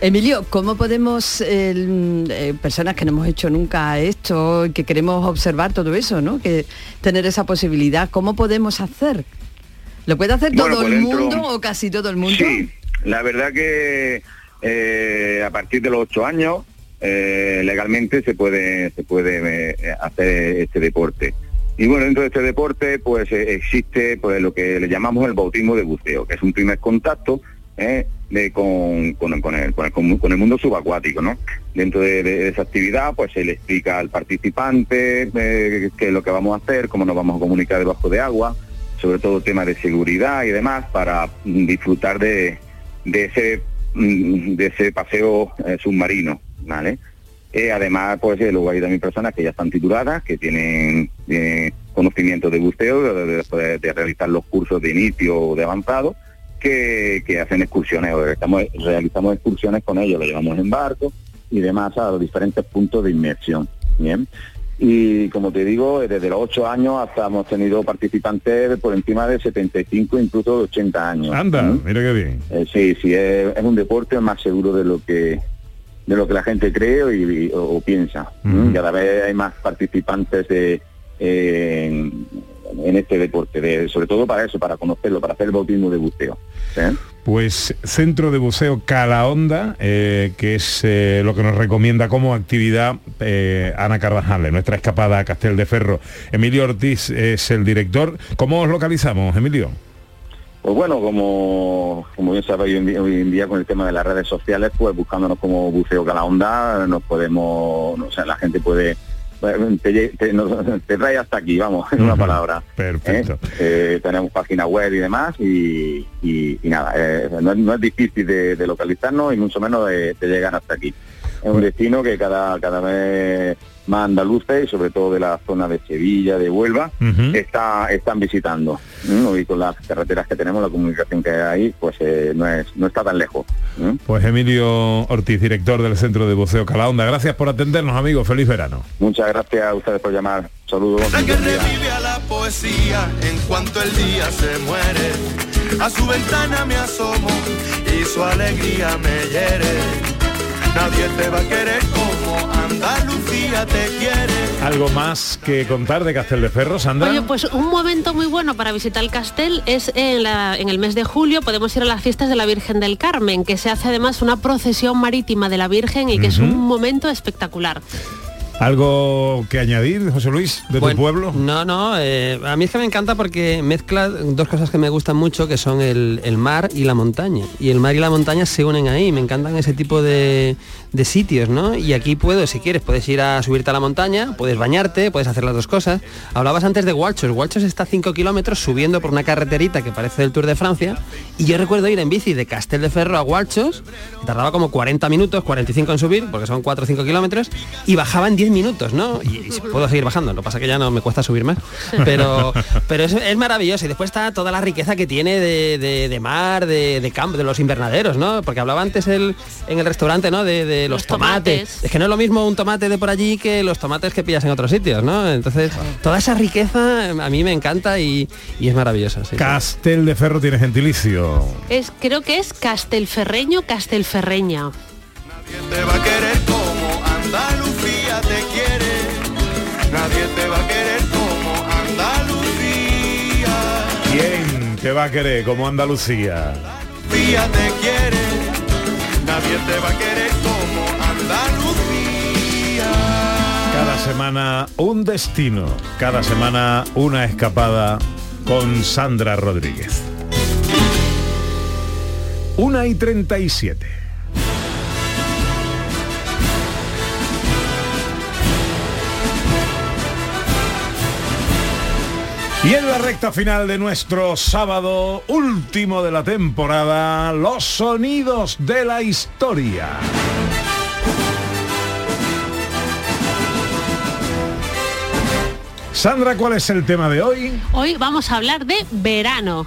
D: Emilio, ¿cómo podemos, eh, personas que no hemos hecho nunca esto, que queremos observar todo eso, ¿no? Que tener esa posibilidad, ¿cómo podemos hacer? ¿Lo puede hacer
L: Bueno,
D: todo el
L: dentro-
D: mundo o casi todo el mundo?
L: Sí, la verdad que eh, a partir de los ocho años eh, legalmente se puede se puede hacer este deporte. Y bueno, dentro de este deporte pues existe pues lo que le llamamos el bautismo de buceo, que es un primer contacto eh, con, con, con el, con, con el mundo subacuático, ¿no? Dentro de, esa actividad pues se le explica al participante eh, qué es lo que vamos a hacer, cómo nos vamos a comunicar debajo de agua, sobre todo temas de seguridad y demás, para disfrutar de, de ese mm, de ese paseo eh, submarino, ¿vale? Eh, además, pues luego hay también personas que ya están tituladas, que tienen conocimiento de buceo, de- de realizar los cursos de inicio o de avanzado, que, que hacen excursiones, o estamos, realizamos excursiones con ellos, lo llevamos en barco y demás a los diferentes puntos de inmersión. Bien. Y como te digo, desde los 8 años hasta hemos tenido participantes por encima de 75, incluso de 80 años.
B: Anda,
L: ¿Mm?
B: mira qué bien.
L: Eh, sí, sí, es, es un deporte más seguro de lo que de lo que la gente cree y, o, o piensa. ¿m? Cada vez hay más participantes de, eh, en, en este deporte, de, sobre todo para eso, para conocerlo, para hacer el bautismo de buceo. ¿sí?
B: Pues Centro de Buceo Calahonda, eh, que es eh, lo que nos recomienda como actividad eh, Ana Carvajal, nuestra escapada a Castel de Ferro. Emilio Ortiz es el director. ¿Cómo os localizamos, Emilio?
L: Pues bueno, como, como bien sabéis hoy en, día, hoy en día con el tema de las redes sociales, pues buscándonos como Buceo Calahonda, nos podemos, o sea, la gente puede, te, lle- te, nos- te trae hasta aquí, vamos, en una palabra.
B: Perfecto.
L: ¿eh? Eh, tenemos página web y demás y, y- y nada, eh, no, es- no es difícil de, de localizarnos y mucho menos de, de llegar hasta aquí. Es un destino que cada, cada vez más andaluces y sobre todo de la zona de Sevilla, de Huelva, está, están visitando. ¿m? Y con las carreteras que tenemos, la comunicación que hay ahí, pues eh, no, es, no está tan lejos. ¿m?
B: Pues Emilio Ortiz, director del Centro de Buceo Calahonda. Gracias por atendernos, amigos. Feliz verano.
L: Muchas gracias a ustedes por llamar. Saludos.
J: Revive a la poesía en cuanto el día se muere. A su ventana me asomo y su alegría me hiere. Nadie te va a querer como Andalucía te quiere.
B: ¿Algo más que contar de Castel de Ferro, Sandra?
E: Oye, pues un momento muy bueno para visitar el castel es en, la- en el mes de julio, podemos ir a las fiestas de la Virgen del Carmen, que se hace además una procesión marítima de la Virgen y que es un momento espectacular.
B: ¿Algo que añadir, José Luis, de
F: Bueno,
B: tu pueblo?
F: No, no, eh, a mí es que me encanta porque mezcla dos cosas que me gustan mucho, que son el, el mar y la montaña. Y el mar y la montaña se unen ahí, me encantan ese tipo de, de sitios, ¿no? Y aquí puedo, si quieres, puedes ir a subirte a la montaña, puedes bañarte, puedes hacer las dos cosas. Hablabas antes de Hualchos, Hualchos está a 5 kilómetros subiendo por una carreterita que parece el Tour de Francia. Y yo recuerdo ir en bici de Castel de Ferro a Hualchos, que tardaba como 40 minutos, 45 en subir, porque son 4 o 5 kilómetros, y bajaba en 10 minutos, ¿no? Y, y puedo seguir bajando, lo que pasa que ya no me cuesta subir más. Pero, pero es, es maravilloso. Y después está toda la riqueza que tiene de, de- de mar, de, de campo, de los invernaderos, ¿no? Porque hablaba antes el, en el restaurante, ¿no? De, de los,
E: Los
F: tomates.
E: tomates.
F: Es que no es lo mismo un tomate de por allí que los tomates que pillas en otros sitios, ¿no? Entonces, toda esa riqueza a mí me encanta y, y es maravillosa. sí.
B: Castel de Ferro tiene gentilicio.
E: Es, creo que es Castelferreño, Castelferreña.
J: te va a querer como Andalucía te quiere. Nadie te va a querer como Andalucía.
B: ¿Quién te va a querer como Andalucía?
J: Andalucía te quiere. Nadie te va a querer como Andalucía.
B: Cada semana un destino, cada semana una escapada con Sandra Rodríguez. Una y 37. Y en la recta final de nuestro sábado último de la temporada, los sonidos de la historia. Sandra, ¿cuál es el tema de hoy?
E: Hoy vamos a hablar de verano.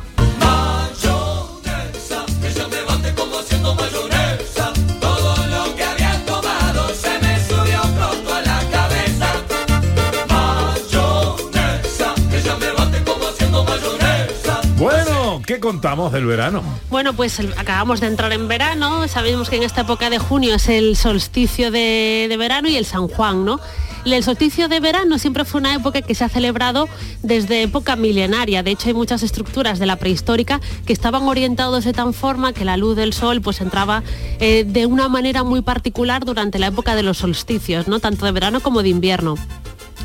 B: ¿Qué contamos del verano?
E: Bueno, pues acabamos de entrar en verano, sabemos que en esta época de junio es el solsticio de, verano y el San Juan, ¿no? El solsticio de verano siempre fue una época que se ha celebrado desde época milenaria. De hecho, hay muchas estructuras de la prehistórica que estaban orientados de tal forma que la luz del sol pues entraba eh, de una manera muy particular durante la época de los solsticios, ¿no? Tanto de verano como de invierno.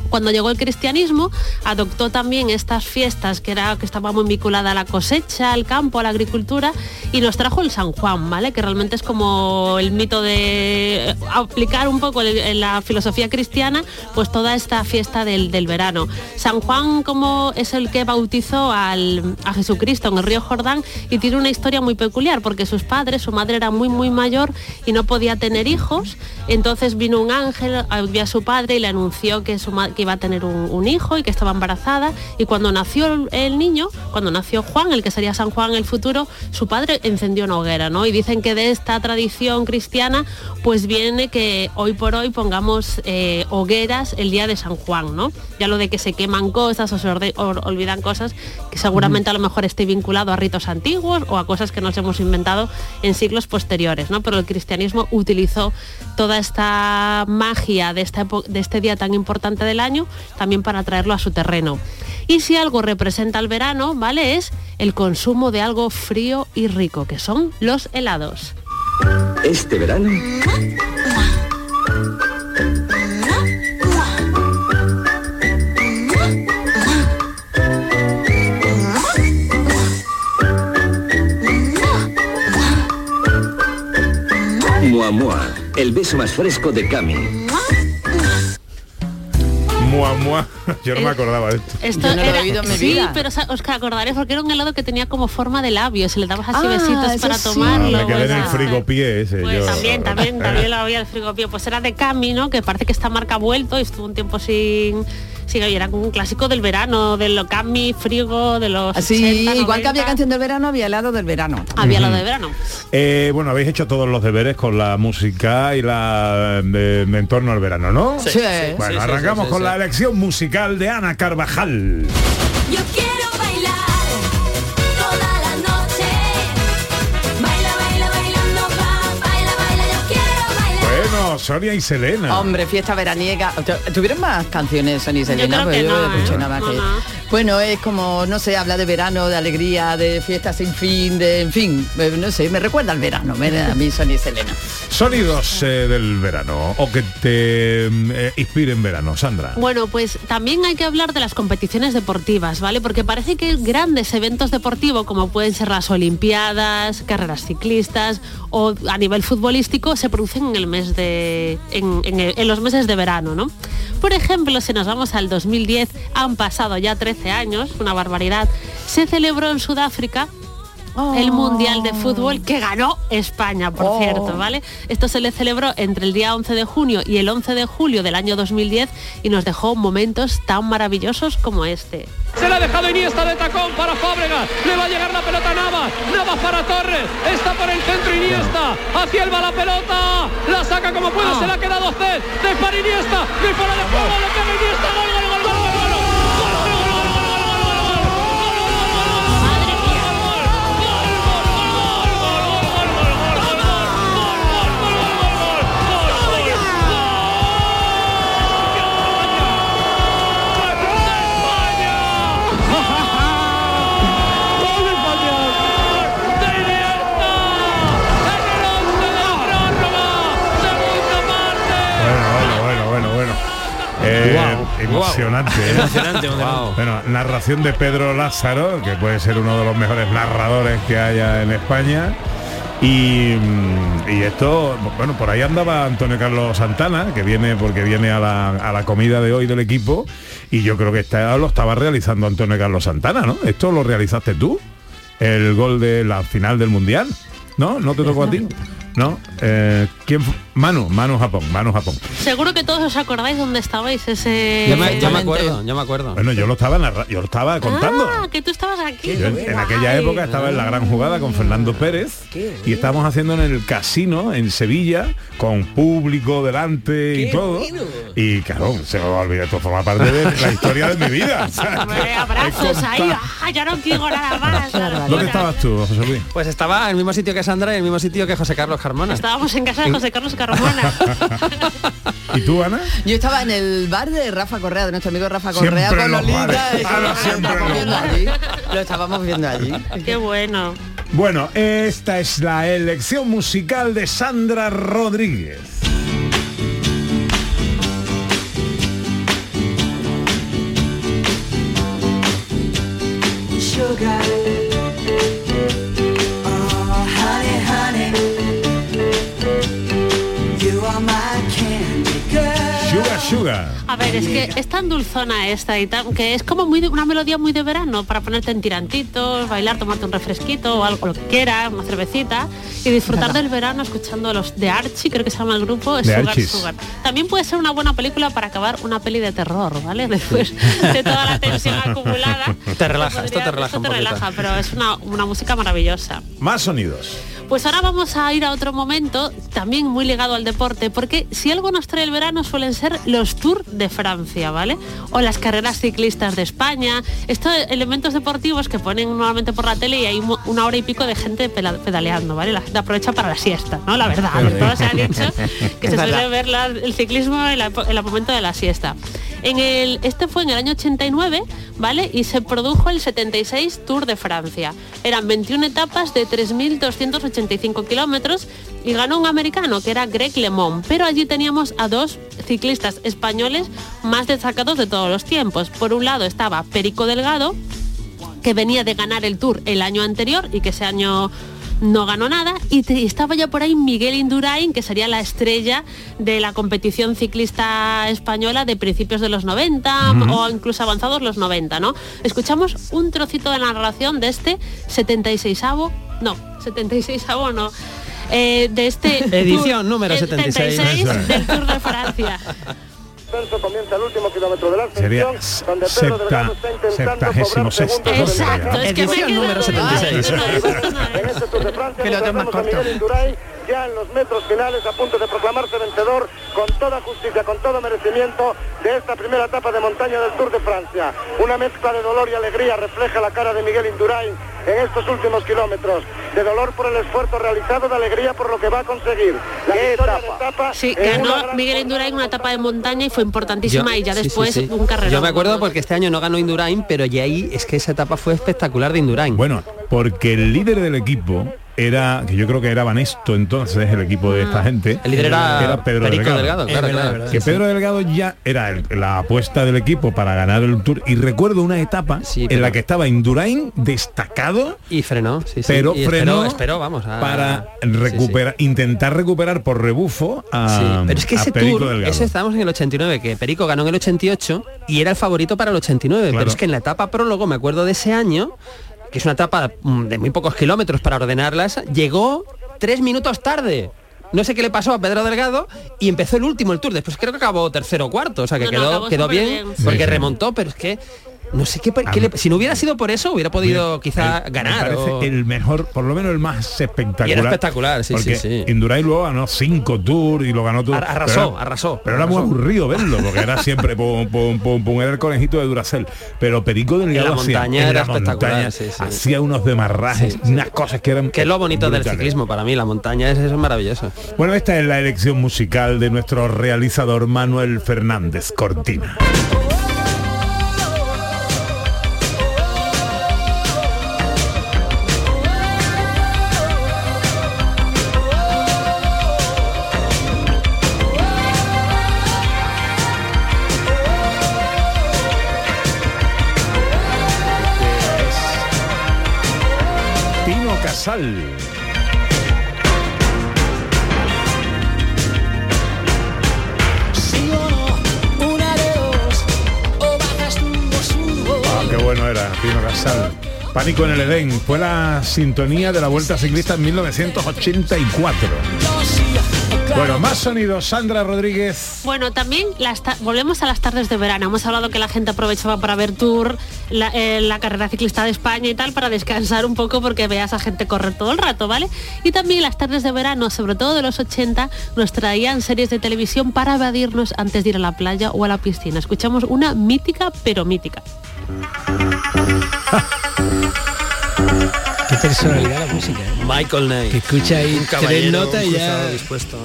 E: Cuando llegó el cristianismo, adoptó también estas fiestas que, era, que estaba muy vinculada a la cosecha, al campo, a la agricultura, y nos trajo el San Juan, ¿vale? Que realmente es como el mito de aplicar un poco en la filosofía cristiana, pues toda esta fiesta del, del verano. San Juan como es el que bautizó al- a Jesucristo en el río Jordán y tiene una historia muy peculiar, porque sus padres, su madre era muy, muy mayor y no podía tener hijos, entonces vino un ángel, vio a su padre y le anunció que, su ma- que iba a tener un, un hijo y que estaba embarazada. Y cuando nació el, niño, cuando nació Juan, el que sería San Juan en el futuro, su padre encendió una hoguera, ¿no? Y dicen que de esta tradición cristiana, pues viene que hoy por hoy pongamos eh, hogueras el día de San Juan, ¿no? Ya lo de que se queman cosas o se orde- o olvidan cosas, que seguramente a lo mejor esté vinculado a ritos antiguos o a cosas que nos hemos inventado en siglos posteriores, ¿no? Pero el cristianismo utilizó toda esta magia de, esta de este día tan importante del año también para traerlo a su terreno. Y si algo representa el verano, ¿vale? Es el consumo de algo frío y rico, que son los helados.
M: Este verano, Mua Mua, el beso más fresco de Cami.
B: Mua, mua. <laughs> Yo no me acordaba de esto.
E: Esto
D: Yo no lo he
E: era,
D: oído en mi
E: sí,
D: vida.
E: pero os acordaréis porque era un helado que tenía como forma de labios y le dabas así
D: Ah,
E: besitos para
D: sí.
E: tomarlo.
B: me quedé en el
E: pues,
B: frigopié ese.
E: Pues
B: yo.
E: también, también, <laughs> también lo había el frigopié. Pues era de Camino, que parece que esta marca ha vuelto y estuvo un tiempo sin. Sin y era como un clásico del verano, de lo Cami, frigo, de los.
D: Así,
E: 80,
D: igual que había
E: 90.
D: canción del verano, había helado del verano.
E: Había helado de verano.
B: Eh, bueno, habéis hecho todos los deberes con la música y la de, de en torno al verano, ¿no?
D: Sí. Sí.
B: Bueno,
F: Sí, sí,
B: arrancamos
F: sí, sí,
B: con
F: sí.
B: la elección musical de Ana Carvajal.
N: Yo quiero
B: Bueno, Sonia y Selena.
D: Hombre, fiesta veraniega. ¿Tu- ¿Tuvieron más canciones, Sonny y Selena?
E: creo
D: Pues
E: que
D: yo
E: no,
D: escuché
E: ¿eh?
D: nada más
E: No,
D: que-
E: no.
D: Bueno, es como, no sé, habla de verano, de alegría, de fiesta sin fin, de, en fin, eh, no sé, me recuerda al verano, me- a mí Sonny y Selena.
B: Sonidos eh, del verano o que te eh, inspiren verano, Sandra.
E: Bueno, pues también hay que hablar de las competiciones deportivas, ¿vale? Porque parece que grandes eventos deportivos, como pueden ser las Olimpiadas, carreras ciclistas o a nivel futbolístico, se producen en el mes de. En, en los meses de verano, ¿no? Por ejemplo, si nos vamos al 2010, han pasado ya 13 años, una barbaridad. Se celebró en Sudáfrica el Mundial de Fútbol que ganó España, por
D: Oh.
E: cierto, ¿vale? Esto se le celebró entre el día 11 de junio y el 11 de julio del año 2010 y nos dejó momentos tan maravillosos como este.
O: Se la ha dejado Iniesta de tacón para Fábregas. Le va a llegar la pelota a Navas. Navas para Torres. Está por el centro Iniesta. Hacia él va la pelota. La saca como puede. Se la ha quedado Ced. De para Iniesta. Dispara de fuego. Le pega Iniesta. Gol, gol, gol.
B: Emocionante. ¿eh?
K: Emocionante.
B: Bueno, narración de Pedro Lázaro, que puede ser uno de los mejores narradores que haya en España. Y, mm, y esto, bueno, por ahí andaba Antonio Carlos Santana, que viene porque viene a la, a la comida de hoy del equipo, y yo creo que está, lo estaba realizando Antonio Carlos Santana, ¿no? Esto lo realizaste tú, el gol de la final del Mundial, ¿no? ¿No te tocó a ti? ¿No? Eh, ¿Quién Manu, Manu Japón, Manu Japón.
E: Seguro que todos os acordáis dónde estabais ese...
F: Yo me, acuerdo, yo me acuerdo.
B: Bueno, yo lo estaba narra- yo lo estaba contando.
E: Ah, que tú estabas aquí.
B: Yo en, en aquella época estaba en la gran jugada con Fernando Pérez y estábamos haciendo en el casino en Sevilla con público delante y todo. Y claro, se me va a olvidar, esto forma parte de la historia de mi vida. O <laughs> sea,
E: Hombre, abrazos ahí. Ah, ya no quiero nada más.
B: ¿Dónde estabas tú, José Luis?
F: Pues estaba en el mismo sitio que Sandra y en el mismo sitio que José Carlos Carmona.
E: Estábamos en casa de José Carlos Carmona.
B: ¿Y tú, Ana?
D: Yo estaba en el bar de Rafa Correa, de nuestro amigo Rafa Correa,
B: Siempre
D: con
B: los
D: Lolita.
B: bares.
D: y
B: Ana
D: lo. Lo estábamos viendo allí.
E: Qué bueno.
B: Bueno, esta es la elección musical de Sandra Rodríguez.
C: Sugar.
B: Sugar.
E: A ver, es que es tan dulzona esta y tan, que es como muy de- una melodía muy de verano para ponerte en tirantitos, bailar, tomarte un refresquito o algo lo que quieras, una cervecita y disfrutar del verano escuchando los de Archie, creo que se llama el grupo, es Sugar
F: Archies.
E: Sugar. También puede ser una buena película para acabar una peli de terror, ¿vale? Después de toda la <laughs> tensión acumulada.
F: Te relaja, esto te relaja
E: esto te relaja, pero es una, una música maravillosa.
B: Más sonidos.
E: Pues ahora vamos a ir a otro momento, también muy ligado al deporte, porque si algo nos trae el verano suelen ser los Tours de Francia, ¿vale? O las carreras ciclistas de España, estos elementos deportivos que ponen normalmente por la tele y hay una hora y pico de gente pedaleando, ¿vale? La gente aprovecha para la siesta, ¿no? La verdad, todo se ha dicho que <laughs> se suele ver la- el ciclismo en, la- en el momento de la siesta. Este fue en el año 89, ¿vale? Y se produjo el 76 Tour de Francia. Eran 21 etapas de 3.285 kilómetros y ganó un americano que era Greg LeMond. Pero allí teníamos a dos ciclistas españoles más destacados de todos los tiempos. Por un lado estaba Perico Delgado, que venía de ganar el Tour el año anterior y que ese año no ganó nada y te- estaba ya por ahí Miguel Indurain que sería la estrella de la competición ciclista española de principios de los 90
C: Ujú.
E: o incluso avanzados los 90 ¿no? escuchamos un trocito de la narración de este 76avo no 76avo no eh, de este
F: Edición
E: Tour-
F: número
E: el
F: 76.
E: 76 del Tour de Francia
H: Ascenso comienza el último kilómetro de la
B: Sería
H: ascensión, donde
B: septa-
H: Pedro Delgado está intentando
B: septagésimo
H: cobrar
B: sexta.
H: segundos sobre el
E: Exacto, es que me
F: Edición
E: quedo
F: número
E: con- <laughs>
F: 76.
H: En este Tour de Francia
D: Que lo tengo más
H: encontramos a
D: corto.
H: Miguel Indurain ya en los metros finales a punto de proclamarse vencedor con toda justicia, con todo merecimiento de esta primera etapa de montaña del Tour de Francia. Una mezcla de dolor y alegría refleja la cara de Miguel Indurain en estos últimos kilómetros. De dolor por el esfuerzo realizado, de alegría por lo que va a conseguir. La de etapa
E: Sí, ganó Miguel Indurain una etapa de montaña y fue importantísima y ya
F: sí, sí,
E: después
F: sí.
E: un carrerón.
F: Yo me acuerdo porque este año no ganó Indurain, pero ya ahí es que esa etapa fue espectacular de Indurain.
B: Bueno, porque el líder del equipo era, que yo creo que era Banesto entonces, el equipo de esta gente.
F: El líder era
B: Pedro
F: Perico
B: Delgado.
F: Claro,
B: verdad,
F: claro.
B: Que. Pedro Delgado ya era el- la apuesta del equipo para ganar el Tour. Y recuerdo una etapa en
F: pero-
B: la que estaba Indurain destacado.
F: Y frenó, sí, sí.
B: Pero
F: Y
B: frenó
F: esperó, esperó, vamos, a-
B: para recuperar, intentar recuperar por rebufo a,
F: Sí, pero es que ese
B: Perico
F: tour,
B: Delgado.
F: ese estábamos en el 89, que Perico ganó en el 88 y era el favorito para el 89,
B: Claro.
F: pero es que en la etapa prólogo, me acuerdo de ese año, que es una etapa mm, de muy pocos kilómetros para ordenarlas, llegó tres minutos tarde. No sé qué le pasó a Pedro Delgado y empezó el último el tour. Después creo que acabó tercero o cuarto, o sea que
E: No,
F: quedó, quedó bien, porque remontó, pero es que no sé qué, qué le- si no hubiera sido por eso hubiera podido quizá
B: El-
F: ganar.
B: Me parece
F: o-
B: el mejor, por lo menos el más espectacular.
F: Y era espectacular, sí,
B: porque
F: sí, sí.
B: Indurain luego ganó cinco tours y lo ganó todo.
F: Ar- arrasó,
B: pero era-
F: arrasó,
B: Pero era muy aburrido verlo, porque era siempre pum, pum, pum, pum, era el conejito de Duracel. Pero Perico Delgado
F: la
B: hacía,
F: montaña era
B: la
F: espectacular,
B: montaña
F: sí, sí.
B: hacía unos demarrajes, unas cosas que eran
F: Que es lo bonito del ciclismo para mí, la montaña es, eso es maravilloso.
B: Bueno, esta es la elección musical de nuestro realizador Manuel Fernández Cortina. Ah, qué bueno era, Tino Casal. Pánico en el Edén fue la sintonía de la Vuelta Ciclista en 1984. Bueno, más sonidos, Sandra Rodríguez.
E: Bueno, también las volvemos a las tardes de verano. Hemos hablado que la gente aprovechaba para ver tour, la, eh, la carrera ciclista de España y tal, para descansar un poco porque veas a gente correr todo el rato, ¿vale? Y también las tardes de verano, sobre todo de los 80, nos traían series de televisión para evadirnos antes de ir a la playa o a la piscina. Escuchamos una mítica, pero mítica. <laughs>
K: Qué personalidad la música. ¿eh?
F: Michael Knight.
K: Que escucha ahí
F: Un
K: tres notas y ya...
F: dispuesto.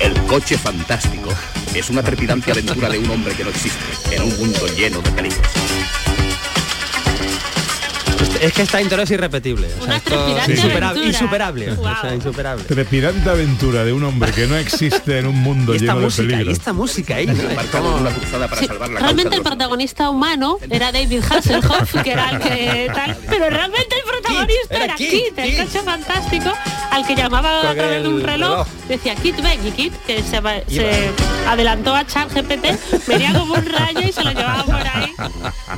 M: El coche fantástico es una trepidante aventura de un hombre que no existe en un mundo lleno de peligros.
F: Es que esta intro es irrepetible. o sea, esto- insuperable, insuperable. O sea, insuperable.
B: Trepidante aventura de un hombre que no existe en un mundo <laughs>
F: Y esta
B: lleno de
F: música, y
B: peligro.
F: esta música ahí, ¿no? Es
M: Embarcado en
F: como-
M: una cruzada para
E: Sí,
M: salvar la
E: realmente el
M: de
E: protagonista humano era David Hasselhoff, que era el que tal, pero realmente el protagonista
F: era
E: era,
F: Kit,
E: Kit, el coche fantástico, al que llamaba a través de un
F: el
E: reloj,
F: reloj.
E: decía Kit ven y Kit, que se, adelantó a ChatGPT, venía como un rayo y se lo llevaba por ahí.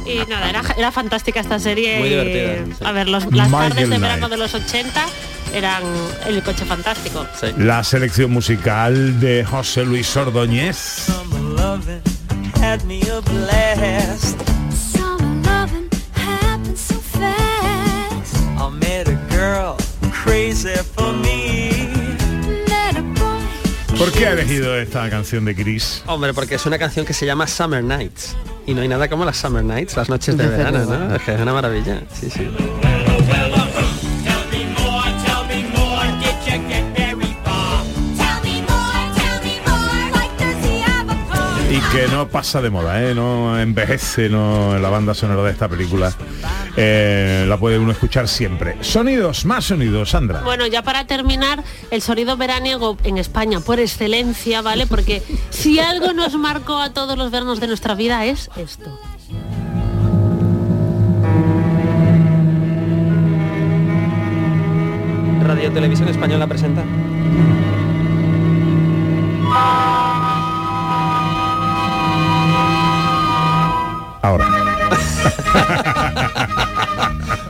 E: Y nada, era, era fantástica esta serie.
F: Muy
E: y,
F: divertida, sí.
E: A ver, los, las
B: Michael
E: tardes de
B: Knight.
E: verano de los 80 eran el coche fantástico.
B: La selección musical de José Luis Ordóñez. ¿Por qué ha elegido esta canción de Chris?
F: Hombre, porque es una canción que se llama Summer Nights. Y no hay nada como las Summer Nights, las noches de verano. ¿no? Es una maravilla. Sí, sí.
B: Que no pasa de moda, ¿eh? no envejece no, la banda sonora de esta película. Eh, la puede uno escuchar siempre. Sonidos, más sonidos, Sandra.
E: Bueno, ya para terminar, el sonido veraniego en España por excelencia, ¿vale? Porque si algo nos marcó a todos los veranos de nuestra vida es esto.
F: Radio Televisión Española presenta.
B: Ahora. <laughs>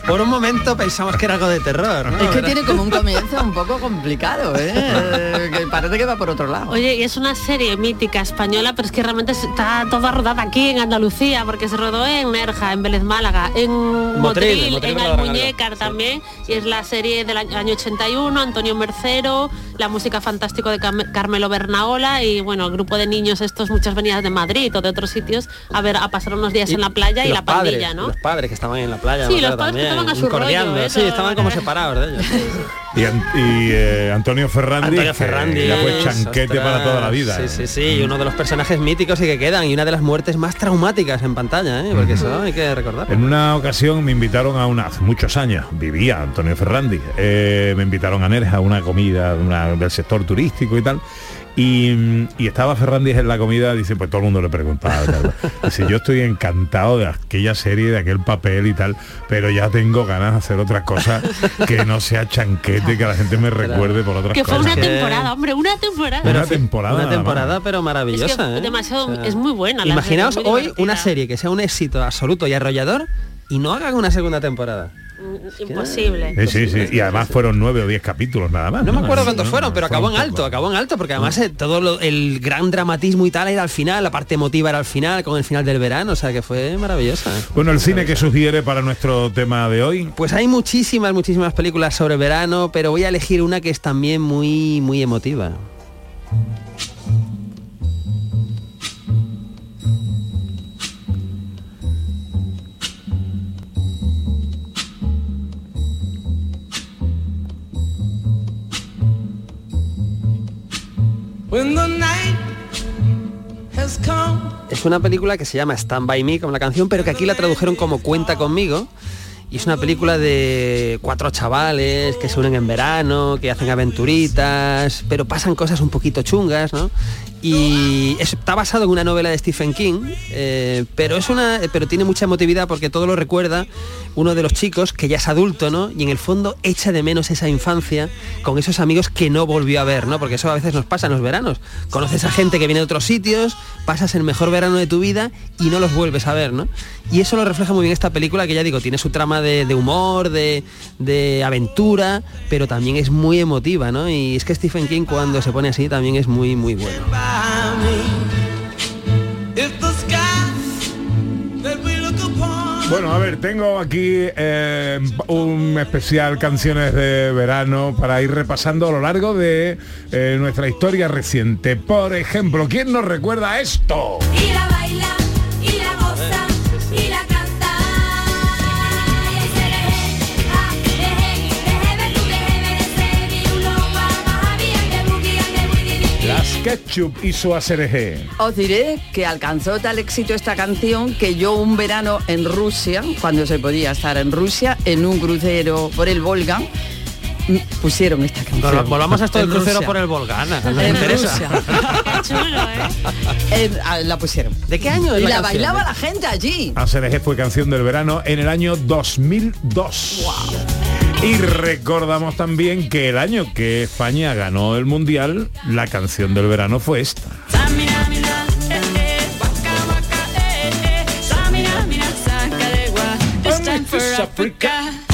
F: Por un momento pensamos que era algo de terror. ¿no?
D: Es que tiene como un <laughs> comienzo un poco complicado, ¿eh? <laughs> Que parece que va por otro lado.
E: Oye, y es una serie mítica española, pero es que realmente está toda rodada aquí en Andalucía, porque se rodó en Nerja, en Vélez Málaga, en
F: Motril,
E: Motril,
F: Motril
E: en Almuñécar también, y es la serie del año año 81, Antonio Mercero, la música fantástico de Cam- Carmelo Bernaola y bueno, el grupo de niños estos muchas venían de Madrid o de otros sitios a ver a pasar unos días en la playa y, la pandilla, ¿no?
F: Los padres que estaban en la playa.
E: Sí, los padres que estaban a su rollo, ¿eh?
F: Sí, estaban como separados de ellos.
B: Y, eh, Antonio Ferrandi,
F: Antonio
B: que
F: Ferrandi.
B: ya fue chanquete
F: ostras,
B: para toda la vida.
F: Sí, sí, sí, y uno de los personajes míticos y que quedan y una de las muertes más traumáticas en pantalla, ¿eh? porque eso hay que recordar.
B: En una ocasión me invitaron a una, hace muchos años, vivía Antonio Ferrandi, eh, me invitaron a Nerja a una comida una- del sector turístico y tal. Y, y estaba Ferrandi en la comida, dice, pues todo el mundo le preguntaba. tal. Dice, yo estoy encantado de aquella serie, de aquel papel y tal, pero ya tengo ganas de hacer otras cosas que no sea chanquete, que la gente me recuerde por otras
E: Que fue
B: cosas.
E: una temporada, hombre, una temporada.
B: Una temporada.
F: Una temporada pero
E: es
F: maravillosa.
E: que
F: ¿eh?
E: demasiado,
F: O sea,
E: es muy buena. la
F: Imaginaos
E: serie, muy
F: hoy una serie que sea un éxito absoluto y arrollador y no hagan una segunda temporada.
E: Imposible.
B: Sí, sí, sí. Y además fueron nueve o diez capítulos nada más.
F: No me acuerdo cuántos
B: No,
F: fueron, pero acabó en alto, acabó en alto, porque además eh, todo lo- el gran dramatismo y tal era al final, la parte emotiva era al final, con el final del verano, o sea que fue maravillosa.
B: Bueno, el cine que sugiere para nuestro tema de hoy.
F: Pues hay muchísimas, muchísimas películas sobre verano, pero voy a elegir una que es también muy, muy emotiva. Es una película que se llama Stand By Me, como la canción, pero que aquí la tradujeron como Cuenta conmigo. Y es una película de cuatro chavales que se unen en verano, que hacen aventuritas, pero pasan cosas un poquito chungas, ¿no? Y es- está basado en una novela de Stephen King, eh, pero es una, pero tiene mucha emotividad porque todo lo recuerda uno de los chicos que ya es adulto, ¿no? Y en el fondo echa de menos esa infancia con esos amigos que no volvió a ver, ¿no? Porque eso a veces nos pasa en los veranos. Conoces a gente que viene de otros sitios, pasas el mejor verano de tu vida y no los vuelves a ver, ¿no? Y eso lo refleja muy bien esta película que ya digo, tiene su trama de humor, de, de aventura, pero también es muy emotiva, ¿no? Y es que Stephen King cuando se pone así también es muy, muy bueno.
B: Bueno, a ver, tengo aquí eh, un especial canciones de verano para ir repasando a lo largo de eh, nuestra historia reciente. Por ejemplo, ¿quién nos recuerda esto? Ketchup y su ASRG.
D: Os diré que alcanzó tal éxito esta canción que yo un verano en Rusia, cuando se podía estar en Rusia, en un crucero por el Volga, pusieron esta canción.
F: Vol- Volvamos a esto del
D: En
F: crucero
D: Rusia.
F: por el Volgana. ¿Nos
D: En
F: interesa?
D: Rusia. <laughs> En- ah, la pusieron.
F: ¿De qué año
D: Y
F: la
D: bailaba la gente allí.
B: ASRG fue canción del verano en el año 2002. Y recordamos también que el año que España ganó el Mundial, la canción del verano fue esta.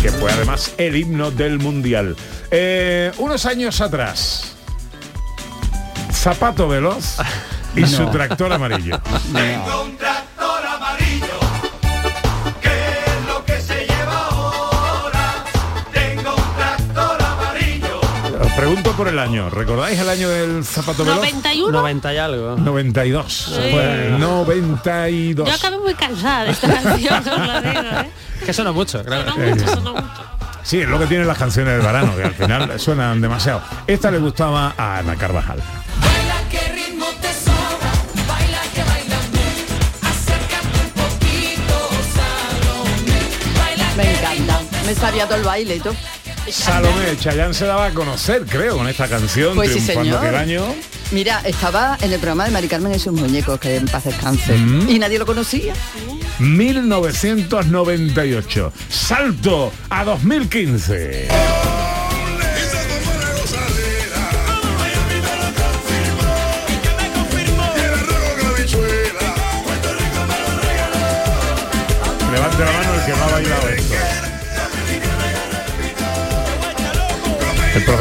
B: que fue además el himno del Mundial. Eh, unos años atrás, Zapato Veloz y su <laughs> tractor amarillo. Pregunto por el año. ¿Recordáis el año del Zapato Veloz?
E: 91.
F: 90 y algo.
B: 92.
E: Sí.
B: Fue el 92.
E: Yo acabé muy cansada de esta canción, os lo digo, ¿eh? <laughs>
F: Que suena mucho, claro.
B: Sí, es lo que tienen las canciones del verano, que al final suenan demasiado. Esta le gustaba a Ana Carvajal.
D: Me encanta. Me sabía todo el baile y todo.
B: Salomé Chayán se daba a conocer, creo, con esta canción,
D: Pues sí,
B: triunfando
D: señor.
B: aquel año.
D: Mira, estaba en el programa de Mari Carmen y sus muñecos, que en paz descanse.
B: Mm.
D: Y nadie lo conocía.
B: 1998. Salto a 2015.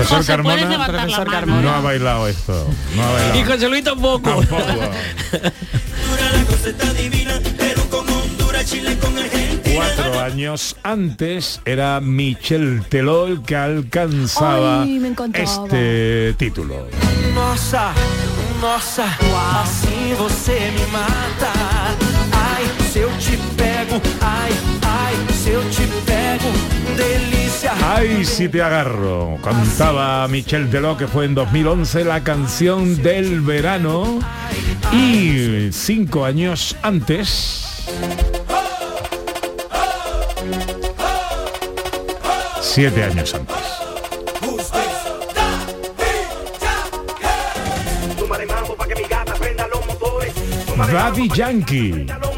B: Profesor
F: José,
B: Carmona,
F: levantar la Profesor mano. Carmona.
B: no ha bailado esto. No ha bailado.
F: Y José Luis tampoco.
B: Tampoco. Cuatro años antes era Michel Teló el que alcanzaba
N: Ay,
B: este título.
J: Nossa, nossa, assim você me mata. Ai, se eu te pego, ai, ai, se eu te pego, delícia.
B: Ay, si te agarro. Cantaba Michel Teló que fue en 2011 la canción del verano. Y cinco años antes... Siete años antes. Daddy Yankee.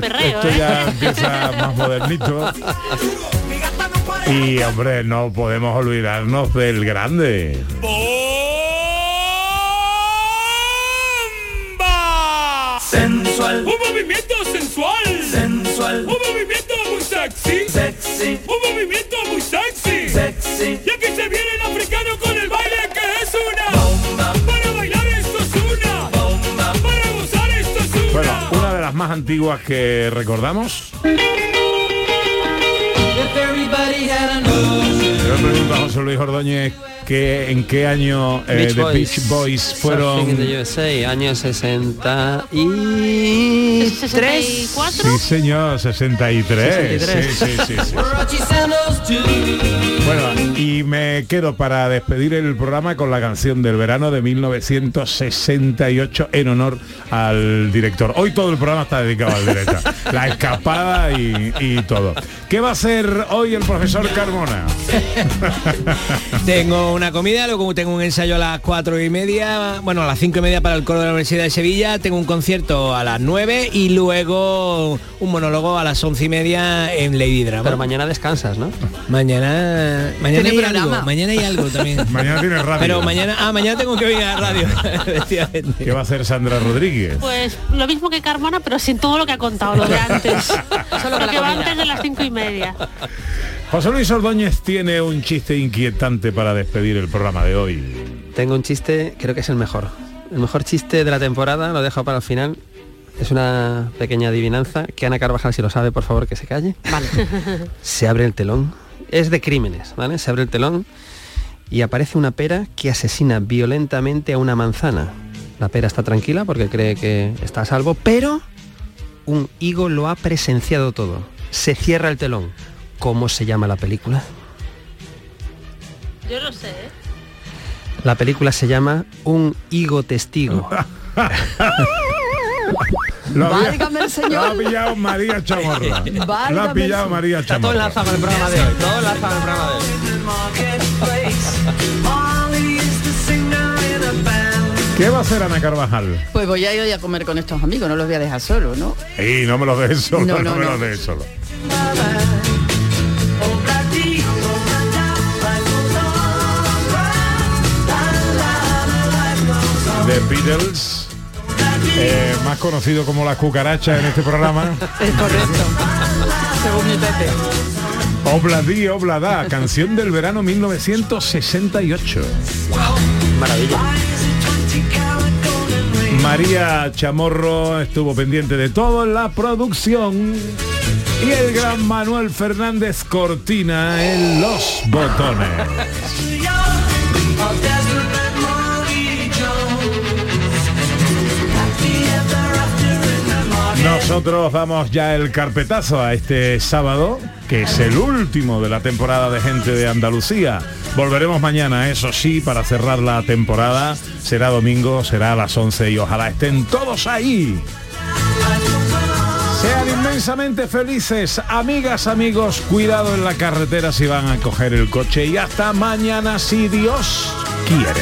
E: Perreo,
B: Esto
E: ¿eh?
B: ya empieza más modernito. Y hombre, no podemos olvidarnos del grande.
J: Sensual. Un movimiento sensual. Sensual. Un movimiento muy sexy. Sexy. Un movimiento muy sexy. Sexy. Y aquí se viene
B: más antiguas que recordamos. Yo le pregunto a José Luis Ordóñez que en qué año eh,
F: Beach
B: The
F: Boys.
B: Beach Boys fueron.
F: in the USA, año 63.
B: Sí, señor, 63.
F: 63.
B: Sí, sí, sí, sí. Bueno, y me quedo para despedir el programa con la canción del verano de 1968 en honor al director. Hoy todo el programa está dedicado al director. <laughs> La escapada y, y todo. ¿Qué va a hacer hoy el profesor Carmona?
K: Tengo una <laughs> comida, luego tengo un ensayo a las cuatro y media, bueno, a las cinco y media para el coro de la Universidad de Sevilla, tengo un concierto a las nueve y luego un monólogo a las once y media en Lady Drama.
F: Pero mañana descansas, ¿no?
K: Mañana, mañana hay algo, mañana hay algo también. <laughs>
B: Mañana tiene radio.
K: Pero mañana, ah, mañana tengo que venir a la radio. <laughs>
B: ¿Qué va a hacer Sandra Rodríguez?
E: Pues lo mismo que Carmona, pero sin todo lo que ha contado, lo de antes. <laughs> Solo que va antes de las cinco y media.
B: José Luis Ordóñez tiene un chiste inquietante para despedir el programa de hoy.
F: Tengo un chiste, creo que es el mejor. El mejor chiste de la temporada, lo dejo para el final. Es una pequeña adivinanza que Ana Carvajal, si lo sabe, por favor, que se calle. <laughs> Se abre el telón. Es de crímenes, ¿vale? Se abre el telón y aparece una pera que asesina violentamente a una manzana. La pera está tranquila porque cree que está a salvo, pero un higo lo ha presenciado todo. Se cierra el telón. ¿Cómo se llama la película?
E: Yo no sé, ¿eh?
F: La película se llama Un higo testigo. <laughs>
B: Lo había-
D: Válgame el señor.
B: Lo ha pillado María Chamorra. <laughs> Lo ha pillado
D: el-
B: María
F: Está todo
B: Chamorra.
F: enlazado con el programa de hoy. Todo enlazado con el programa de hoy.
B: ¿Qué va a hacer Ana Carvajal?
D: Pues voy a ir hoy a comer con estos amigos, no los voy a dejar solos, ¿no?
B: Y no me lo dejes solo, no,
D: No, no,
B: me
D: no.
B: lo dejes solo. The Beatles, eh, más conocido como la cucaracha en este programa. <laughs>
D: Es correcto. Según mi Pepe.
B: Obladí, Oblada, canción del verano 1968.
F: Maravilla.
B: María Chamorro estuvo pendiente de todo en la producción y el gran Manuel Fernández Cortina en los botones. <laughs> Nosotros damos ya el carpetazo a este sábado, que es el último de la temporada de Gente de Andalucía. Volveremos mañana, eso sí, para cerrar la temporada. Será domingo, será a las 11 y ojalá estén todos ahí. Sean inmensamente felices, amigas, amigos, cuidado en la carretera si van a coger el coche y hasta mañana si Dios quiere.